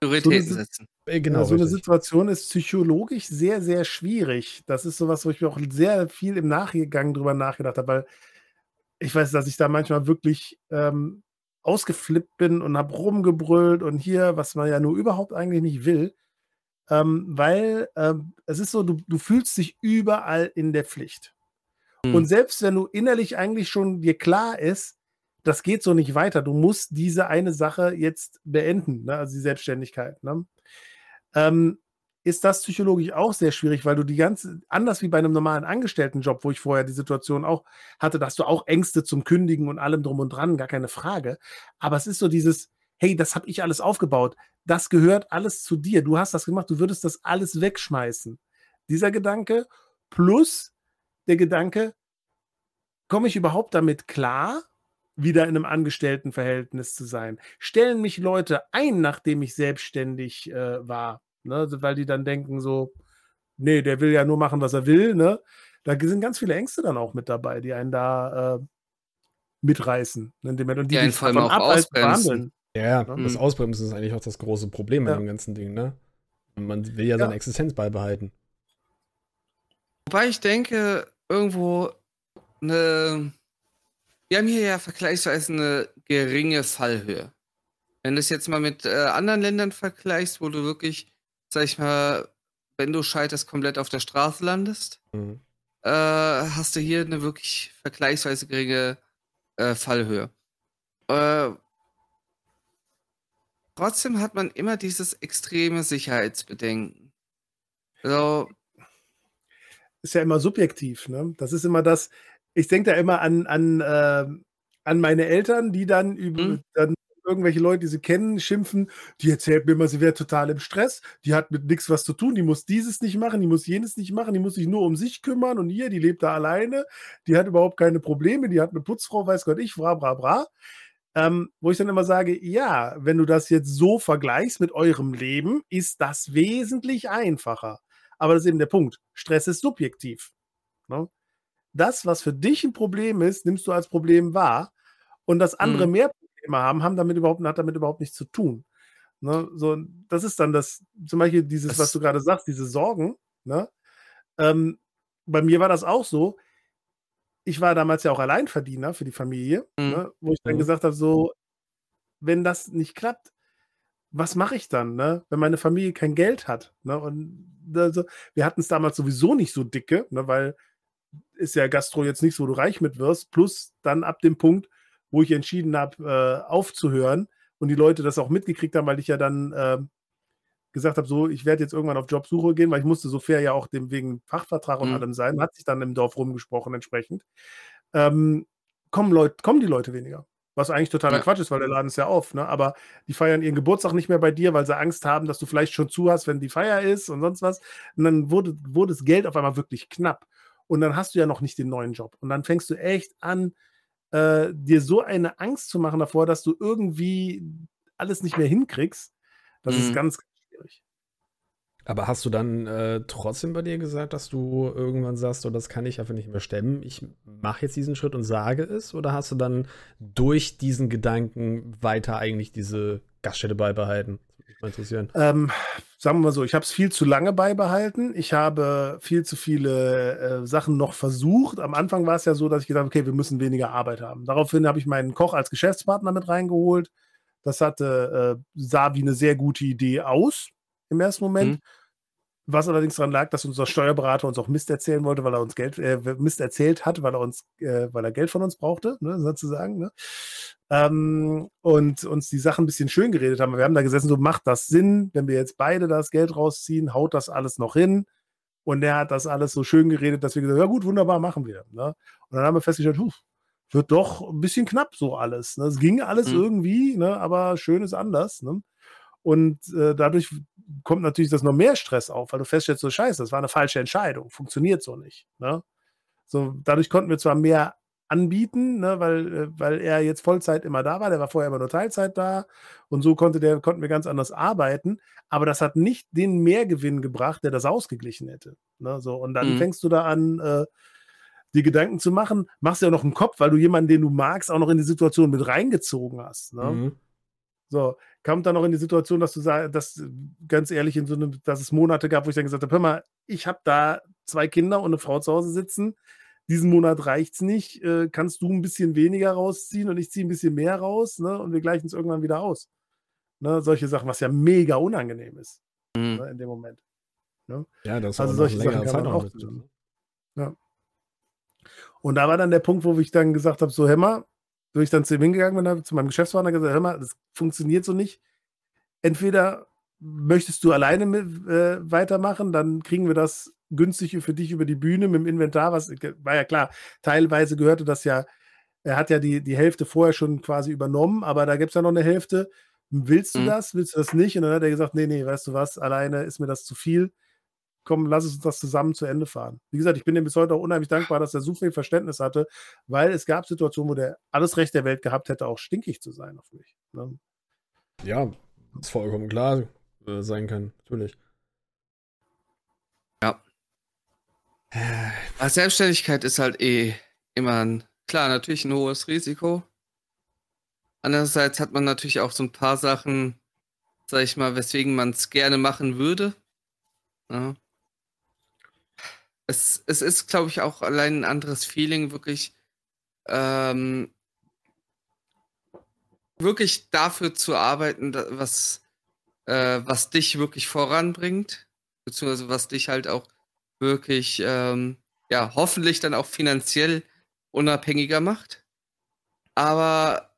Prioritäten so setzen. Äh, genau, ja, so eine Situation ist psychologisch sehr, sehr schwierig. Das ist sowas, wo ich mir auch sehr viel im Nachgang drüber nachgedacht habe, weil ich weiß, dass ich da manchmal wirklich ähm, ausgeflippt bin und habe rumgebrüllt und hier, was man ja nur überhaupt eigentlich nicht will, ähm, weil ähm, es ist so, du, du fühlst dich überall in der Pflicht. Mhm. Und selbst wenn du innerlich eigentlich schon dir klar ist, das geht so nicht weiter, du musst diese eine Sache jetzt beenden, ne? also die Selbstständigkeit. Ne? Ähm, ist das psychologisch auch sehr schwierig, weil du die ganze, anders wie bei einem normalen Angestelltenjob, wo ich vorher die Situation auch hatte, dass du auch Ängste zum Kündigen und allem drum und dran, gar keine Frage. Aber es ist so dieses, hey, das habe ich alles aufgebaut. Das gehört alles zu dir. Du hast das gemacht, du würdest das alles wegschmeißen. Dieser Gedanke plus der Gedanke, komme ich überhaupt damit klar, wieder in einem Angestelltenverhältnis zu sein? Stellen mich Leute ein, nachdem ich selbstständig äh, war? Ne? weil die dann denken so, nee, der will ja nur machen, was er will. Ne? Da sind ganz viele Ängste dann auch mit dabei, die einen da äh, mitreißen. Ne? Und die, ja, die vor allem auch ausbremsen. Ja, ne? das Ausbremsen ist eigentlich auch das große Problem ja. dem ganzen Ding. Ne? Man will ja, ja seine Existenz beibehalten. Wobei ich denke, irgendwo eine. Wir haben hier ja vergleichsweise eine geringe Fallhöhe. Wenn du es jetzt mal mit äh, anderen Ländern vergleichst, wo du wirklich sag ich mal, wenn du scheiterst, komplett auf der Straße landest, mhm. äh, hast du hier eine wirklich vergleichsweise geringe äh, Fallhöhe. Äh, trotzdem hat man immer dieses extreme Sicherheitsbedenken. Also, ist ja immer subjektiv, ne? Das ist immer das, ich denke da immer an, an, äh, an meine Eltern, die dann über Mhm. dann irgendwelche Leute, die sie kennen, schimpfen, die erzählt mir immer, sie wäre total im Stress, die hat mit nichts was zu tun, die muss dieses nicht machen, die muss jenes nicht machen, die muss sich nur um sich kümmern und hier, die lebt da alleine, die hat überhaupt keine Probleme, die hat eine Putzfrau, weiß Gott ich, bra, bra, bra. Ähm, wo ich dann immer sage, ja, wenn du das jetzt so vergleichst mit eurem Leben, ist das wesentlich einfacher. Aber das ist eben der Punkt. Stress ist subjektiv. Ne? Das, was für dich ein Problem ist, nimmst du als Problem wahr. Und dass andere Mhm. mehr Probleme haben, haben damit überhaupt, hat damit überhaupt nichts zu tun. Ne? So, das ist dann das, zum Beispiel dieses, Das- was du gerade sagst, diese Sorgen. Ne? Ähm, bei mir war das auch so. Ich war damals ja auch Alleinverdiener für die Familie, Mhm. ne? wo ich dann Mhm. gesagt habe, so, wenn das nicht klappt, was mache ich dann, ne? wenn meine Familie kein Geld hat? Ne? Und also, wir hatten es damals sowieso nicht so dicke, ne? weil ist ja Gastro jetzt nicht so, wo du reich mit wirst. Plus dann ab dem Punkt, wo ich entschieden habe, äh, aufzuhören und die Leute das auch mitgekriegt haben, weil ich ja dann ähm, gesagt habe, so, ich werde jetzt irgendwann auf Jobsuche gehen, weil ich musste so fair ja auch dem wegen Fachvertrag und Mhm. allem sein, hat sich dann im Dorf rumgesprochen entsprechend. Ähm, kommen, Leut, kommen die Leute weniger. Was eigentlich totaler Ja. Quatsch ist, weil der Laden ist ja auf, ne? Aber die feiern ihren Geburtstag nicht mehr bei dir, weil sie Angst haben, dass du vielleicht schon zu hast, wenn die Feier ist und sonst was. Und dann wurde, wurde das Geld auf einmal wirklich knapp. Und dann hast du ja noch nicht den neuen Job. Und dann fängst du echt an, äh, dir so eine Angst zu machen davor, dass du irgendwie alles nicht mehr hinkriegst. Das ist Mhm. ganz, ganz schwierig. Aber hast du dann äh, trotzdem bei dir gesagt, dass du irgendwann sagst, oh, das kann ich einfach nicht mehr stemmen, ich mache jetzt diesen Schritt und sage es? Oder hast du dann durch diesen Gedanken weiter eigentlich diese Gaststätte beibehalten? Interessieren. Ähm, sagen wir mal so, ich habe es viel zu lange beibehalten. Ich habe viel zu viele äh, Sachen noch versucht. Am Anfang war es ja so, dass ich gedacht habe, okay, wir müssen weniger Arbeit haben. Daraufhin habe ich meinen Koch als Geschäftspartner mit reingeholt. Das hatte, äh, sah wie eine sehr gute Idee aus im ersten Moment. Mhm. Was allerdings daran lag, dass unser Steuerberater uns auch Mist erzählen wollte, weil er uns Geld, äh, Mist erzählt hat, weil er uns, äh, weil er Geld von uns brauchte, ne, sozusagen. Ne? Ähm, und uns die Sachen ein bisschen schön geredet haben. Wir haben da gesessen, so macht das Sinn, wenn wir jetzt beide das Geld rausziehen, haut das alles noch hin. Und er hat das alles so schön geredet, dass wir gesagt haben, ja gut, wunderbar, machen wir. Ne? Und dann haben wir festgestellt, huh, wird doch ein bisschen knapp so alles. Ne? Es ging alles Mhm. irgendwie, ne? aber schön ist anders. Ne? Und äh, dadurch kommt natürlich das noch mehr Stress auf, weil du feststellst, so scheiße, das war eine falsche Entscheidung, funktioniert so nicht. Ne? So, dadurch konnten wir zwar mehr anbieten, ne, weil, äh, weil er jetzt Vollzeit immer da war, der war vorher immer nur Teilzeit da und so konnte der, konnten wir ganz anders arbeiten, aber das hat nicht den Mehrgewinn gebracht, der das ausgeglichen hätte. Ne, so, und dann Mhm. fängst du da an, äh, die Gedanken zu machen, machst ja auch noch einen Kopf, weil du jemanden, den du magst, auch noch in die Situation mit reingezogen hast. Ne? Mhm. So, kam dann noch in die Situation, dass du sagst, dass äh, ganz ehrlich, in so einem, dass es Monate gab, wo ich dann gesagt habe, hör mal, ich habe da zwei Kinder und eine Frau zu Hause sitzen. Diesen Monat reicht's nicht. Äh, kannst du ein bisschen weniger rausziehen und ich ziehe ein bisschen mehr raus, ne? Und wir gleichen es irgendwann wieder aus. Ne? Solche Sachen, was ja mega unangenehm ist Mhm. ne, in dem Moment. Ja, das Also solche Sachen kann man auch mit. tun. Und da war dann der Punkt, wo ich dann gesagt habe: So, mal, wo ich dann zu ihm hingegangen bin, habe zu meinem Geschäftspartner gesagt: Hör mal, das funktioniert so nicht. Entweder möchtest du alleine mit, äh, weitermachen, dann kriegen wir das günstig für dich über die Bühne mit dem Inventar, was war ja klar, teilweise gehörte das ja, er hat ja die, die Hälfte vorher schon quasi übernommen, aber da gibt es ja noch eine Hälfte. Willst du Mhm. das? Willst du das nicht? Und dann hat er gesagt, nee, nee, weißt du was, alleine ist mir das zu viel. Komm, lass uns das zusammen zu Ende fahren. Wie gesagt, ich bin ihm bis heute auch unheimlich dankbar, dass er so viel Verständnis hatte, weil es gab Situationen, wo der alles Recht der Welt gehabt hätte, auch stinkig zu sein auf mich. Ne? Ja, ist vollkommen klar äh, sein kann, natürlich. Ja. Aber Selbstständigkeit ist halt eh immer ein, klar, natürlich ein hohes Risiko. Andererseits hat man natürlich auch so ein paar Sachen, sag ich mal, weswegen man es gerne machen würde. Ja. Es, es ist, glaube ich, auch allein ein anderes Feeling, wirklich, ähm, wirklich dafür zu arbeiten, was, äh, was dich wirklich voranbringt, beziehungsweise was dich halt auch wirklich, ähm, ja, hoffentlich dann auch finanziell unabhängiger macht. Aber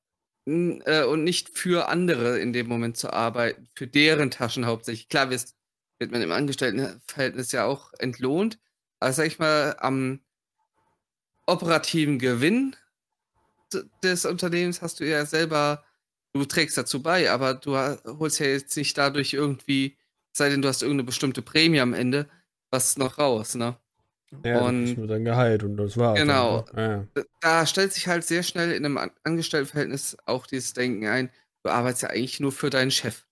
äh, und nicht für andere in dem Moment zu arbeiten, für deren Taschen hauptsächlich. Klar wirst, wird man im Angestelltenverhältnis ja auch entlohnt, aber sag ich mal, am operativen Gewinn des Unternehmens hast du ja selber, du trägst dazu bei, aber du holst ja jetzt nicht dadurch irgendwie, sei denn, du hast irgendeine bestimmte Prämie am Ende, was noch raus, ne? Ja, das Und- ist nur dein Gehalt und das war's. Genau. Dann, ne? da stellt sich halt sehr schnell in einem An- Angestelltenverhältnis auch dieses Denken ein, du arbeitest ja eigentlich nur für deinen Chef.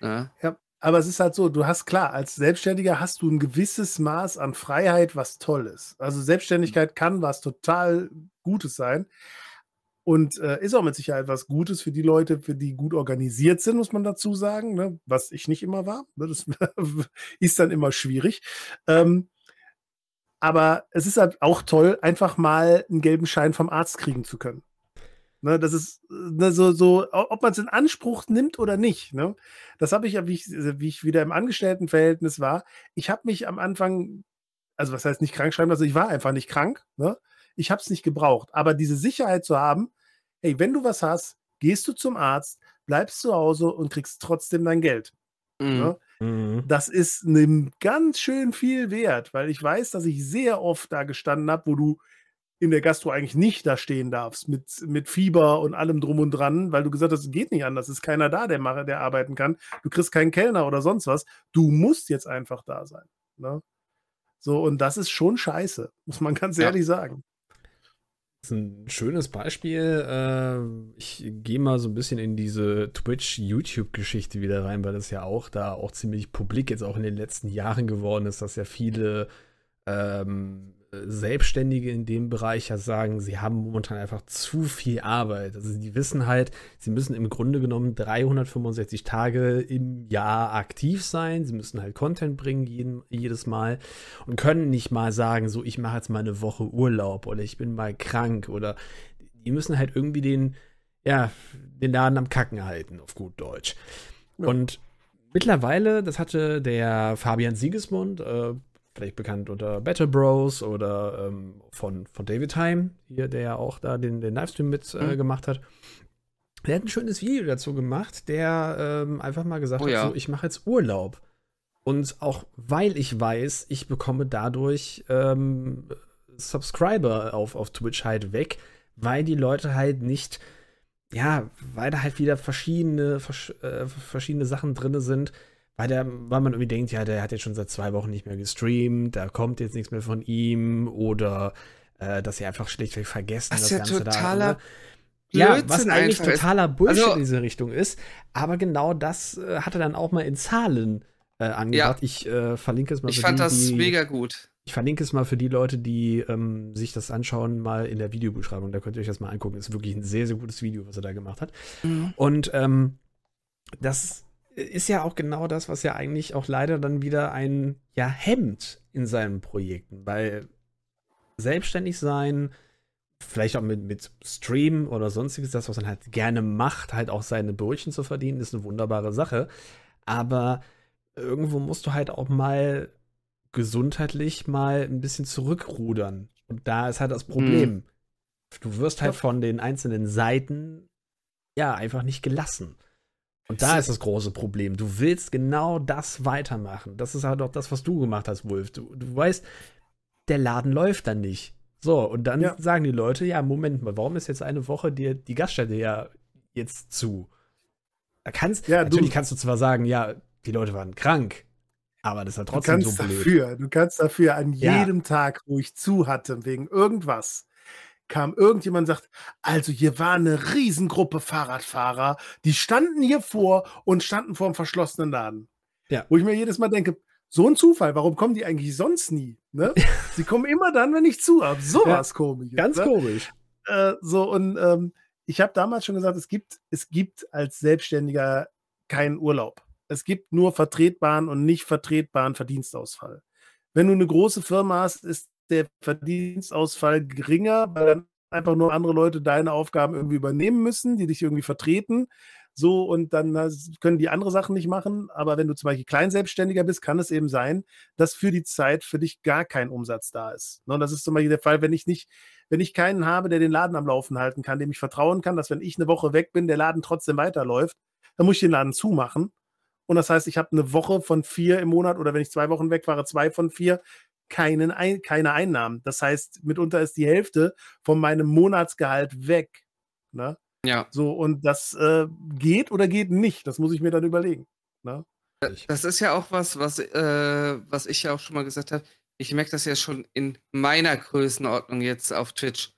Ne? Ja, aber es ist halt so, du hast klar, als Selbstständiger hast du ein gewisses Maß an Freiheit, was toll ist. Also Selbstständigkeit kann was total Gutes sein und äh, ist auch mit Sicherheit was Gutes für die Leute, für die gut organisiert sind, muss man dazu sagen, ne? was ich nicht immer war. Ne? Das ist dann immer schwierig. Ähm, aber es ist halt auch toll, einfach mal einen gelben Schein vom Arzt kriegen zu können. Ne, das ist äh, ne, so, so, ob man es in Anspruch nimmt oder nicht. Ne? Das habe ich ja, wie ich, wie ich wieder im Angestelltenverhältnis war. Ich habe mich am Anfang, also was heißt nicht krank schreiben lassen, ich war einfach nicht krank. Ne? Ich habe es nicht gebraucht. Aber diese Sicherheit zu haben, hey, wenn du was hast, gehst du zum Arzt, bleibst zu Hause und kriegst trotzdem dein Geld. Mhm. Ne? Mhm. Das ist ganz schön viel wert, weil ich weiß, dass ich sehr oft da gestanden habe, wo du in der Gastro eigentlich nicht da stehen darfst, mit, mit Fieber und allem drum und dran, weil du gesagt hast, es geht nicht anders, es ist keiner da, der, mache, der arbeiten kann. Du kriegst keinen Kellner oder sonst was. Du musst jetzt einfach da sein. Ne? So, und das ist schon scheiße, muss man ganz Ja. ehrlich sagen. Das ist ein schönes Beispiel. Äh, ich gehe mal so ein bisschen in diese Twitch-YouTube-Geschichte wieder rein, weil das ja auch da auch ziemlich publik jetzt auch in den letzten Jahren geworden ist, dass ja viele ähm, Selbstständige in dem Bereich ja sagen, sie haben momentan einfach zu viel Arbeit. Also die wissen halt, sie müssen im Grunde genommen 365 Tage im Jahr aktiv sein. Sie müssen halt Content bringen jeden, jedes Mal und können nicht mal sagen, so ich mache jetzt mal eine Woche Urlaub oder ich bin mal krank oder die müssen halt irgendwie den, ja, den Laden am Kacken halten, auf gut Deutsch. Ja. Und mittlerweile, das hatte der Fabian Siegesmund, äh, vielleicht bekannt unter Battle Bros oder ähm, von, von David Time, hier, der ja auch da den, den Livestream mit äh, Mhm. gemacht hat. Der hat ein schönes Video dazu gemacht, der ähm, einfach mal gesagt Oh hat, ja. so, ich mache jetzt Urlaub. Und auch weil ich weiß, ich bekomme dadurch ähm, Subscriber auf, auf Twitch halt weg, weil die Leute halt nicht, ja, weil da halt wieder verschiedene, versch äh, verschiedene Sachen drin sind, weil, der, weil man irgendwie denkt, ja, der hat jetzt schon seit zwei Wochen nicht mehr gestreamt, da kommt jetzt nichts mehr von ihm oder äh, dass sie einfach schlichtweg vergessen, Was das ja Ganze totaler da. Ja, was Blödsinn eigentlich totaler Bullshit Also- in diese Richtung ist. Aber genau das äh, hat er dann auch mal in Zahlen äh, angebracht. Ich äh, verlinke es mal Ich für fand die, das die, mega gut. Ich verlinke es mal für die Leute, die ähm, sich das anschauen, mal in der Videobeschreibung. Da könnt ihr euch das mal angucken. Ist wirklich ein sehr, sehr gutes Video, was er da gemacht hat. Und ähm, das ist ja auch genau das, was ja eigentlich auch leider dann wieder ein ja hemmt in seinen Projekten, weil selbstständig sein, vielleicht auch mit, mit Stream oder sonstiges, das, was man halt gerne macht, halt auch seine Brötchen zu verdienen, ist eine wunderbare Sache. Aber irgendwo musst du halt auch mal gesundheitlich mal ein bisschen zurückrudern. Und da ist halt das Problem. Du wirst halt von den einzelnen Seiten ja einfach nicht gelassen. Und da ist das große Problem. Du willst genau das weitermachen. Das ist halt auch das, was du gemacht hast, Wolf. Du, du weißt, der Laden läuft dann nicht. So, und dann Ja. sagen die Leute, ja, Moment mal, warum ist jetzt eine Woche dir die Gaststätte ja jetzt zu? Da kannst, Ja, du- natürlich kannst du zwar sagen, ja, die Leute waren krank, aber das ist Du trotzdem kannst so blöd. dafür, du kannst dafür an Ja. jedem Tag, wo ich zu hatte, wegen irgendwas, kam irgendjemand und sagt, also hier war eine Riesengruppe Fahrradfahrer, die standen hier vor und standen vor einem verschlossenen Laden. Ja. Wo ich mir jedes Mal denke, so ein Zufall, warum kommen die eigentlich sonst nie? Ne? Sie kommen immer dann, wenn ich zu habe. Sowas komisch. Ganz ne? komisch. äh, so und ähm, ich habe damals schon gesagt, es gibt, es gibt als Selbstständiger keinen Urlaub. Es gibt nur vertretbaren und nicht vertretbaren Verdienstausfall. Wenn du eine große Firma hast, ist der Verdienstausfall geringer, weil dann einfach nur andere Leute deine Aufgaben irgendwie übernehmen müssen, die dich irgendwie vertreten. So, und dann können die andere Sachen nicht machen. Aber wenn du zum Beispiel Kleinselbstständiger bist, kann es eben sein, dass für die Zeit für dich gar kein Umsatz da ist. Ne, und das ist zum Beispiel der Fall, wenn ich nicht, wenn ich keinen habe, der den Laden am Laufen halten kann, dem ich vertrauen kann, dass wenn ich eine Woche weg bin, der Laden trotzdem weiterläuft, dann muss ich den Laden zumachen. Und das heißt, ich habe eine Woche von vier im Monat oder wenn ich zwei Wochen weg war, zwei von vier, keinen Ein keine Einnahmen. Das heißt, mitunter ist die Hälfte von meinem Monatsgehalt weg. Ne? Ja. So, und das äh, geht oder geht nicht. Das muss ich mir dann überlegen. Ne? Das ist ja auch was, was, äh, was ich ja auch schon mal gesagt habe. Ich merke das ja schon in meiner Größenordnung jetzt auf Twitch.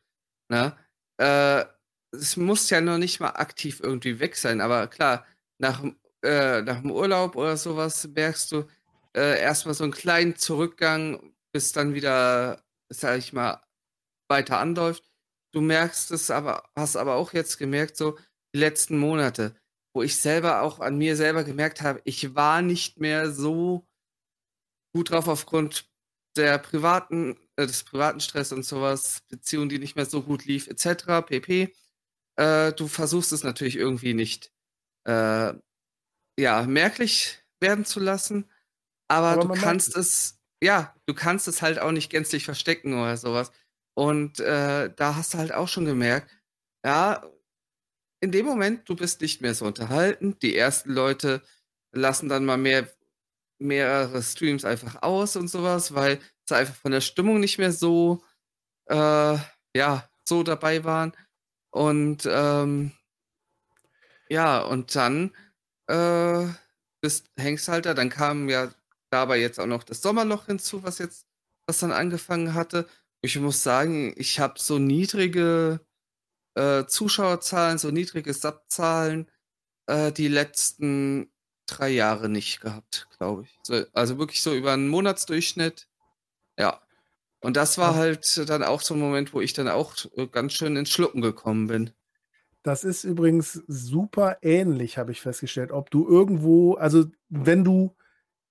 Ne? Äh, es muss ja noch nicht mal aktiv irgendwie weg sein, aber klar, nach, äh, nach dem Urlaub oder sowas merkst du äh, erstmal so einen kleinen Zurückgang, bis dann wieder, sag ich mal, weiter anläuft. Du merkst es aber, hast aber auch jetzt gemerkt, so die letzten Monate, wo ich selber auch an mir selber gemerkt habe, ich war nicht mehr so gut drauf aufgrund der privaten, äh, des privaten Stress und sowas, Beziehung, die nicht mehr so gut lief, etc. pp. Äh, du versuchst es natürlich irgendwie nicht, äh, ja, merklich werden zu lassen, aber, aber du kannst es, ja, du kannst es halt auch nicht gänzlich verstecken oder sowas. Und äh, da hast du halt auch schon gemerkt, ja, in dem Moment, du bist nicht mehr so unterhalten. Die ersten Leute lassen dann mal mehr, mehrere Streams einfach aus und sowas, weil sie einfach von der Stimmung nicht mehr so, äh, ja, so dabei waren. Und ähm, ja, und dann äh, bist, hängst halt da. Dann kam ja dabei jetzt auch noch das Sommerloch hinzu, was jetzt, was dann angefangen hatte. Ich muss sagen, ich habe so niedrige äh, Zuschauerzahlen, so niedrige Subzahlen äh, die letzten drei Jahre nicht gehabt, glaube ich. So, also wirklich so über einen Monatsdurchschnitt. Ja. Und das war halt dann auch so ein Moment, wo ich dann auch äh, ganz schön ins Schlucken gekommen bin. Das ist übrigens super ähnlich, habe ich festgestellt. Ob du irgendwo, also wenn du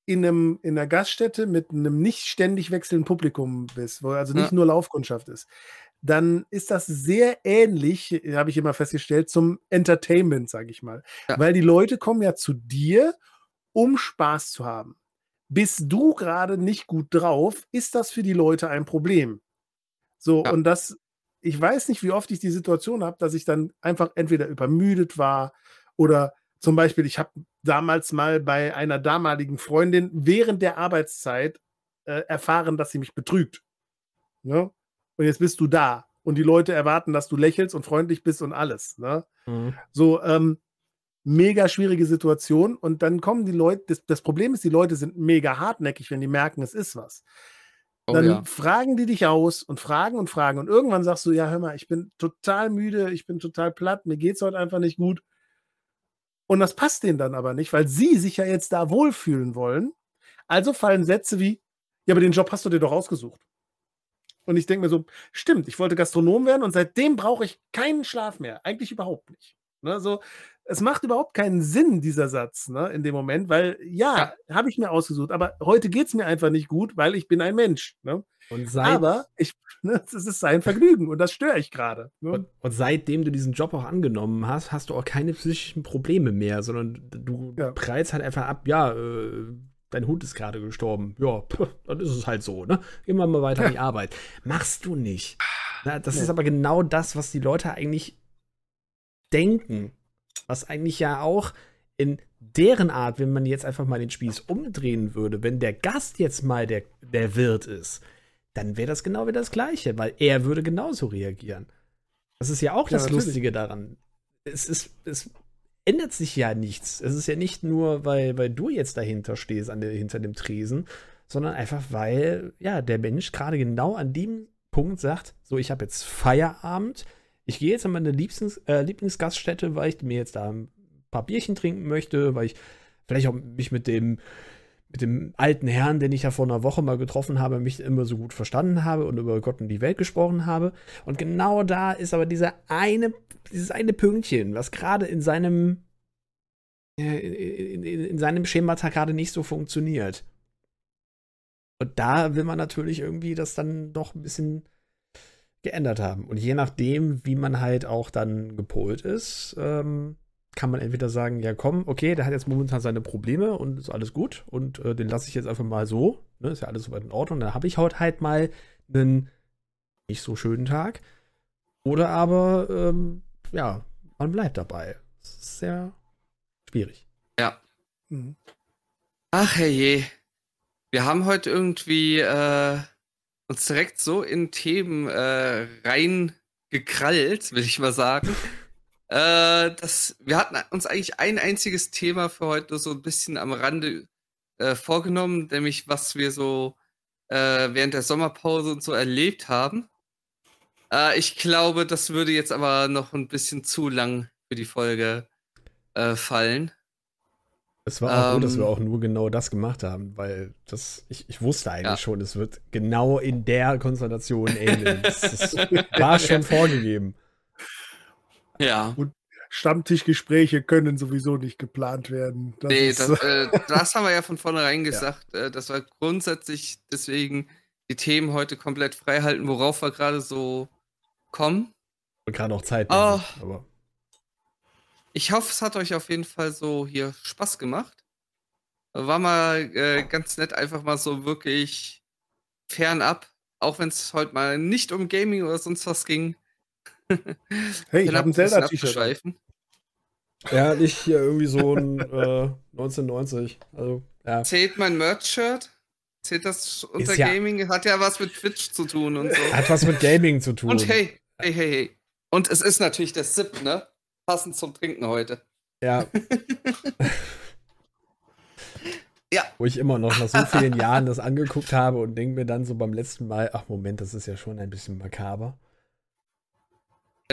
in, einem, in einer Gaststätte mit einem nicht ständig wechselnden Publikum bist, wo also nicht ja. nur Laufkundschaft ist, dann ist das sehr ähnlich, habe ich immer festgestellt, zum Entertainment, sage ich mal. Ja. Weil die Leute kommen ja zu dir, um Spaß zu haben. Bist du gerade nicht gut drauf, ist das für die Leute ein Problem. So, ja. und das, ich weiß nicht, wie oft ich die Situation habe, dass ich dann einfach entweder übermüdet war oder zum Beispiel, ich habe damals mal bei einer damaligen Freundin während der Arbeitszeit äh, erfahren, dass sie mich betrügt. Ne? Und jetzt bist du da. Und die Leute erwarten, dass du lächelst und freundlich bist und alles. Ne? Mhm. So, ähm, mega schwierige Situation. Und dann kommen die Leute, das, das, Problem ist, die Leute sind mega hartnäckig, wenn die merken, es ist was. Oh, dann ja. fragen die dich aus und fragen und fragen. Und irgendwann sagst du, ja, hör mal, ich bin total müde, ich bin total platt, mir geht es heute einfach nicht gut. Und das passt denen dann aber nicht, weil sie sich ja jetzt da wohlfühlen wollen. Also fallen Sätze wie, ja, aber den Job hast du dir doch ausgesucht. Und ich denke mir so, stimmt, ich wollte Gastronom werden und seitdem brauche ich keinen Schlaf mehr. Eigentlich überhaupt nicht. Ne, so, es macht überhaupt keinen Sinn, dieser Satz, ne, in dem Moment, weil ja, ja. habe ich mir ausgesucht, aber heute geht es mir einfach nicht gut, weil ich bin ein Mensch. Ne? aber ich, ne, es ist sein Vergnügen und das störe ich gerade. Ne? Und, und, seitdem du diesen Job auch angenommen hast, hast du auch keine psychischen Probleme mehr, sondern du ja. preist halt einfach ab, ja, äh, dein Hund ist gerade gestorben. Ja, pff, dann ist es halt so, ne? Gehen wir mal weiter ja. die Arbeit. Machst du nicht. Na, das nee. ist aber genau das, was die Leute eigentlich denken. Was eigentlich ja auch in deren Art, wenn man jetzt einfach mal den Spieß umdrehen würde, wenn der Gast jetzt mal der, der Wirt ist, dann wäre das genau wieder das Gleiche, weil er würde genauso reagieren. Das ist ja auch ja, das natürlich. Lustige daran. Es, ist, es ändert sich ja nichts. Es ist ja nicht nur, weil, weil du jetzt dahinter stehst, an der, hinter dem Tresen, sondern einfach, weil ja, der Mensch gerade genau an dem Punkt sagt: So, ich habe jetzt Feierabend, ich gehe jetzt an meine Lieblings, äh, Lieblingsgaststätte, weil ich mir jetzt da ein paar Bierchen trinken möchte, weil ich vielleicht auch mich mit dem mit dem alten Herrn, den ich ja vor einer Woche mal getroffen habe, mich immer so gut verstanden habe und über Gott und die Welt gesprochen habe. Und genau da ist aber dieser eine, dieses eine Pünktchen, was gerade in seinem äh, in, in, in seinem Schemata gerade nicht so funktioniert. Und da will man natürlich irgendwie das dann doch ein bisschen geändert haben. Und je nachdem, wie man halt auch dann gepolt ist, ähm, kann man entweder sagen, ja komm, okay, der hat jetzt momentan seine Probleme und ist alles gut und äh, den lasse ich jetzt einfach mal so, ne, ist ja alles soweit in Ordnung. Dann habe ich heute halt mal einen nicht so schönen Tag. Oder aber, ähm, ja, man bleibt dabei. Das ist sehr schwierig. Ja. Mhm. Ach herrje. Wir haben heute irgendwie äh, uns direkt so in Themen äh, reingekrallt, will ich mal sagen. Äh, das, wir hatten uns eigentlich ein einziges Thema für heute so ein bisschen am Rande äh, vorgenommen, nämlich was wir so äh, während der Sommerpause und so erlebt haben. Äh, ich glaube, das würde jetzt aber noch ein bisschen zu lang für die Folge äh, fallen. Es war auch ähm, gut, dass wir auch nur genau das gemacht haben, weil das, ich, ich wusste eigentlich ja. schon, es wird genau in der Konstellation enden. das, das war schon vorgegeben. Ja. Und Stammtischgespräche können sowieso nicht geplant werden. Das nee, das, äh, das, haben wir ja von vornherein gesagt, ja. äh, dass wir grundsätzlich deswegen die Themen heute komplett frei halten, worauf wir gerade so kommen. Und gerade auch Zeit. Oh, aber. Ich hoffe, es hat euch auf jeden Fall so hier Spaß gemacht. War mal äh, ganz nett, einfach mal so wirklich fernab, auch wenn es heute mal nicht um Gaming oder sonst was ging, Hey, ich habe ein Zelda-T-Shirt. Ja, nicht hier irgendwie so ein äh, 1990. Also, ja. Zählt mein Merch-Shirt? Zählt das unter ja, Gaming? Hat ja was mit Twitch zu tun und so. Hat was mit Gaming zu tun. Und hey, hey, hey, hey. Und es ist natürlich der SIP, ne? Passend zum Trinken heute. Ja. ja. Wo ich immer noch nach so vielen Jahren das angeguckt habe und denke mir dann so beim letzten Mal, ach Moment, das ist ja schon ein bisschen makaber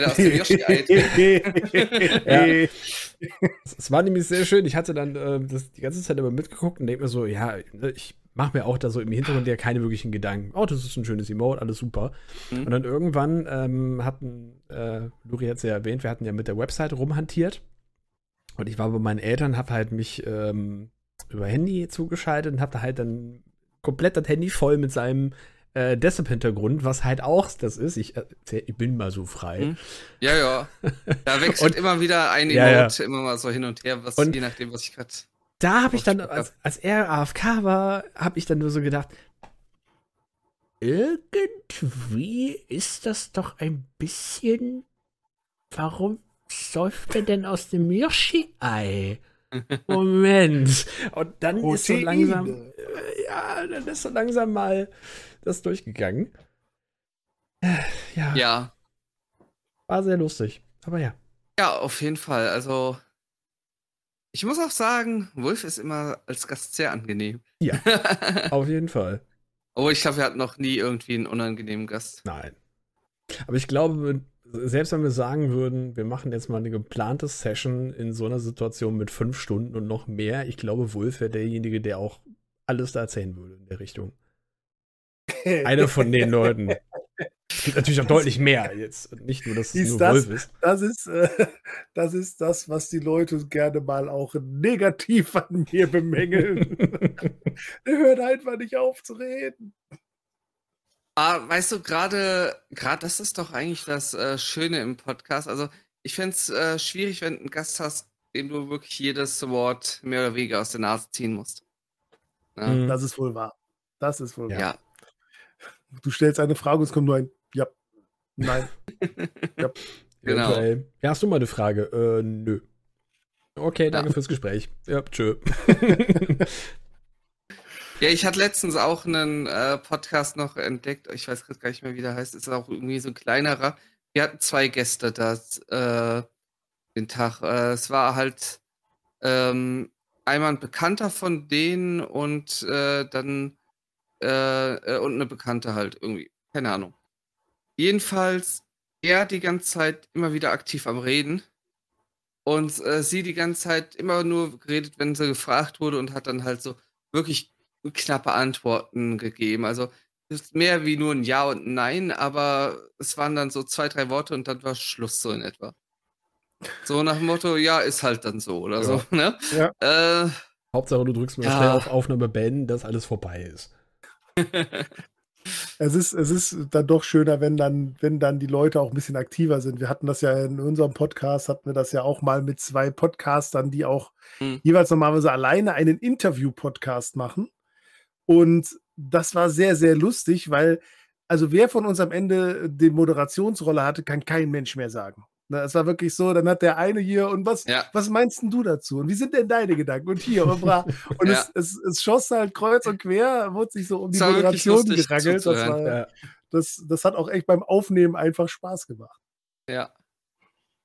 aus Yoshi ja. Es war nämlich sehr schön. Ich hatte dann äh, das die ganze Zeit immer mitgeguckt und denke mir so, ja, ne, ich mache mir auch da so im Hintergrund ja keine wirklichen Gedanken. Oh, das ist ein schönes Emote, alles super. Mhm. Und dann irgendwann ähm, hatten, äh, Luri hat es ja erwähnt, wir hatten ja mit der Website rumhantiert. Und ich war bei meinen Eltern, habe halt mich ähm, über Handy zugeschaltet und habe da halt dann komplett das Handy voll mit seinem äh, Desktop-Hintergrund, was halt auch das ist. Ich, äh, ich bin mal so frei. Hm. Ja, ja. Da wechselt und, immer wieder ein Emote, ja, ja. immer mal so hin und her, was, und je nachdem, was ich gerade. Da habe ich dann, als, als er AFK war, habe ich dann nur so gedacht, irgendwie ist das doch ein bisschen. Warum säuft er denn aus dem Yoshi-Ei? Moment. Und dann Proteine. ist so langsam. Äh, ja, dann ist so langsam mal das durchgegangen. Ja. Ja. War sehr lustig. Aber ja. Ja, auf jeden Fall. Also, ich muss auch sagen, Wolf ist immer als Gast sehr angenehm. Ja, auf jeden Fall. Oh, ich glaube, wir hatten noch nie irgendwie einen unangenehmen Gast. Nein. Aber ich glaube, selbst wenn wir sagen würden, wir machen jetzt mal eine geplante Session in so einer Situation mit fünf Stunden und noch mehr, ich glaube, Wolf wäre derjenige, der auch alles da erzählen würde in der Richtung. Einer von den Leuten. Es gibt natürlich auch deutlich mehr jetzt. Nicht nur, dass es nur das, Wolf ist. Das ist, äh, das ist das, was die Leute gerne mal auch negativ an mir bemängeln. Der hört einfach nicht auf zu reden. Ah, weißt du, gerade, gerade das ist doch eigentlich das äh, Schöne im Podcast. Also, ich fände es äh, schwierig, wenn du einen Gast hast, dem du wirklich jedes Wort mehr oder weniger aus der Nase ziehen musst. Ja. Mhm. Das ist wohl wahr. Das ist wohl wahr. Ja. Du stellst eine Frage und es kommt nur ein Ja, Nein. ja. Genau. Okay. Ja, hast du mal eine Frage? Äh, nö. Okay, danke ja. fürs Gespräch. Ja, tschö. ja, ich hatte letztens auch einen äh, Podcast noch entdeckt. Ich weiß gar nicht mehr, wie der heißt. Ist auch irgendwie so ein kleinerer. Wir hatten zwei Gäste das, äh, den Tag. Äh, es war halt ähm, einmal ein Bekannter von denen und äh, dann äh, äh, und eine Bekannte halt irgendwie. Keine Ahnung. Jedenfalls er die ganze Zeit immer wieder aktiv am Reden und äh, sie die ganze Zeit immer nur geredet, wenn sie gefragt wurde und hat dann halt so wirklich knappe Antworten gegeben. Also ist mehr wie nur ein Ja und ein Nein, aber es waren dann so zwei, drei Worte und dann war Schluss so in etwa. So nach dem Motto, ja, ist halt dann so oder ja. so. Ne? Ja. Äh, Hauptsache, du drückst mir ja. schnell auf Aufnahme beenden, dass alles vorbei ist. es ist, es ist dann doch schöner, wenn dann, wenn dann die Leute auch ein bisschen aktiver sind. Wir hatten das ja in unserem Podcast, hatten wir das ja auch mal mit zwei Podcastern, die auch hm. jeweils normalerweise alleine einen Interview-Podcast machen. Und das war sehr, sehr lustig, weil, also wer von uns am Ende die Moderationsrolle hatte, kann kein Mensch mehr sagen. Es war wirklich so, dann hat der eine hier und was, ja. was meinst denn du dazu? Und wie sind denn deine Gedanken? Und hier und bra. Und ja. es, es, es, schoss halt kreuz und quer, wurde sich so um die Moderation gerangelt. Das, war, ja. das, das hat auch echt beim Aufnehmen einfach Spaß gemacht. Ja.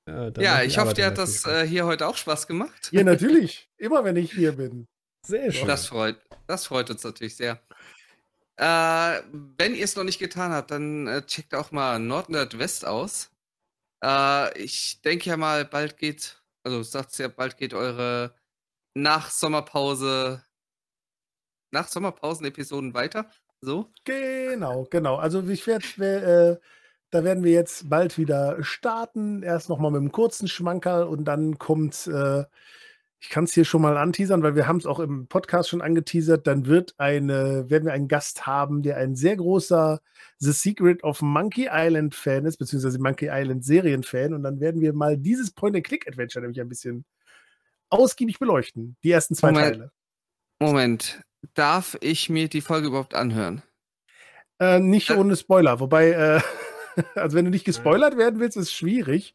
Ja, ja ich hoffe, dir hat das äh, hier heute auch Spaß gemacht. Ja, natürlich. Immer wenn ich hier bin. Sehr schön. Das freut, das freut uns natürlich sehr. Äh, wenn ihr es noch nicht getan habt, dann äh, checkt auch mal Nord Nord West aus. Äh, ich denke ja mal, bald geht, also sagt ja, bald geht eure Nach-Sommerpause, Nach-Sommerpausen-Episoden weiter. So? Genau, genau. Also ich werde, äh, da werden wir jetzt bald wieder starten. Erst nochmal mit einem kurzen Schmankerl und dann kommt äh, ich kann es hier schon mal anteasern, weil wir haben es auch im Podcast schon angeteasert. Dann wird eine, werden wir einen Gast haben, der ein sehr großer The Secret of Monkey Island Fan ist, beziehungsweise Monkey Island Serienfan. Und dann werden wir mal dieses Point-and-Click-Adventure nämlich ein bisschen ausgiebig beleuchten. Die ersten zwei Moment, Teile. Moment, darf ich mir die Folge überhaupt anhören? Äh, nicht äh, ohne Spoiler, wobei äh, Also wenn du nicht gespoilert werden willst, ist es schwierig.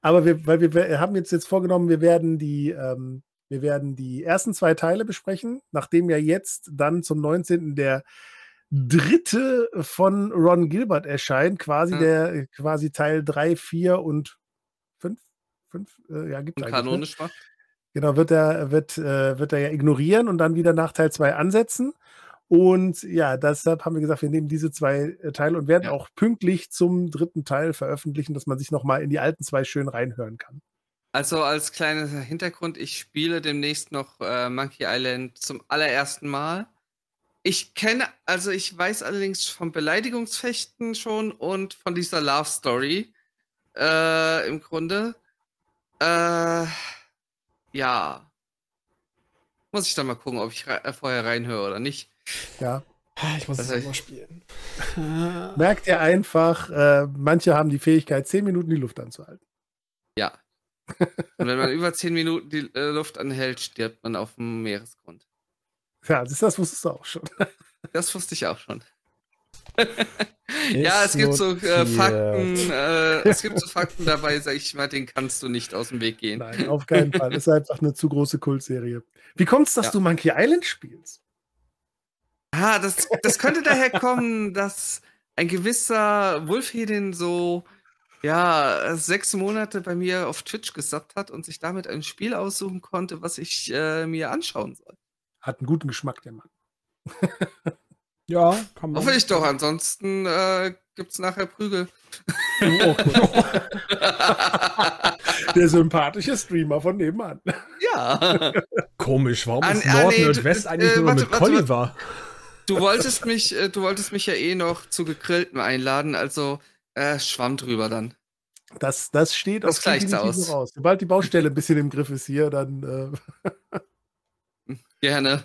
Aber wir, weil wir haben jetzt jetzt vorgenommen, wir werden die, ähm, wir werden die ersten zwei Teile besprechen, nachdem ja jetzt dann zum 19. der dritte von Ron Gilbert erscheint, quasi mhm. der quasi Teil 3, 4 und 5. 5 äh, ja, gibt es ne? Kanonisch. Genau, wird er, wird, äh, wird er ja ignorieren und dann wieder nach Teil 2 ansetzen. Und ja, deshalb haben wir gesagt, wir nehmen diese zwei äh, Teile und werden ja. auch pünktlich zum dritten Teil veröffentlichen, dass man sich nochmal in die alten zwei schön reinhören kann. Also als kleiner Hintergrund, ich spiele demnächst noch äh, Monkey Island zum allerersten Mal. Ich kenne, also ich weiß allerdings vom Beleidigungsfechten schon und von dieser Love Story äh, im Grunde. Äh, ja. Muss ich dann mal gucken, ob ich re äh, vorher reinhöre oder nicht. Ja. Ah, ich muss es mal spielen. Merkt ihr einfach, äh, manche haben die Fähigkeit, zehn Minuten die Luft anzuhalten. Ja. Und wenn man über zehn Minuten die äh, Luft anhält, stirbt man auf dem Meeresgrund. Ja, das, das wusstest du auch schon. das wusste ich auch schon. ja, es gibt so äh, Fakten, äh, es gibt so Fakten dabei, sag ich mal, den kannst du nicht aus dem Weg gehen. Nein, auf keinen Fall. Das ist einfach eine zu große Kultserie. Wie kommt es, dass ja. du Monkey Island spielst? Ah, das, das könnte daher kommen, dass ein gewisser Wolfhedin so ja, sechs Monate bei mir auf Twitch gesappt hat und sich damit ein Spiel aussuchen konnte, was ich äh, mir anschauen soll. Hat einen guten Geschmack, der Mann. ja, kann man. Hoffe ich doch, ansonsten äh, es nachher Prügel. Oh, der sympathische Streamer von nebenan. Ja. Komisch, warum ist Nord ah, nee, Nordwest eigentlich äh, nur warte, mit Colliver? Warte, Du wolltest mich, äh, du wolltest mich ja eh noch zu gegrillten einladen, also äh, schwamm drüber dann. Das, das steht das gleicht aus. raus. Sobald die Baustelle ein bisschen im Griff ist hier, dann. Äh Gerne.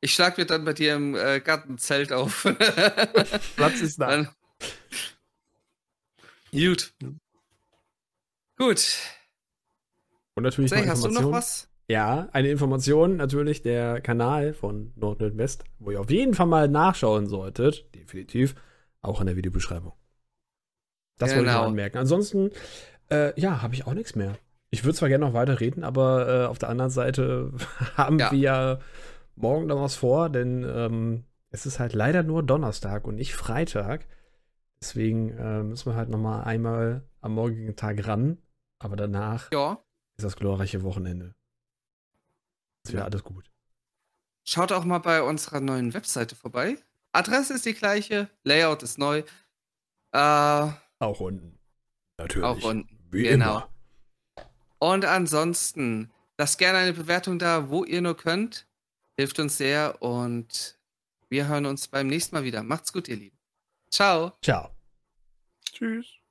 Ich schlag mir dann bei dir im äh, Gartenzelt auf. Platz ist da. Dann... Gut. Gut. Und natürlich. Say, hast du noch was? Ja, eine Information natürlich, der Kanal von Nord West, wo ihr auf jeden Fall mal nachschauen solltet, definitiv, auch in der Videobeschreibung. Das genau. wollte ich mal anmerken. Ansonsten, äh, ja, habe ich auch nichts mehr. Ich würde zwar gerne noch weiter reden, aber äh, auf der anderen Seite haben ja. wir ja morgen noch was vor, denn ähm, es ist halt leider nur Donnerstag und nicht Freitag. Deswegen äh, müssen wir halt noch mal einmal am morgigen Tag ran. Aber danach ja. ist das glorreiche Wochenende. Ist wieder alles gut. Schaut auch mal bei unserer neuen Webseite vorbei. Adresse ist die gleiche, Layout ist neu. Äh, auch unten. Natürlich. Auch unten. Wie genau. Immer. Und ansonsten, lasst gerne eine Bewertung da, wo ihr nur könnt. Hilft uns sehr und wir hören uns beim nächsten Mal wieder. Macht's gut, ihr Lieben. Ciao. Ciao. Tschüss.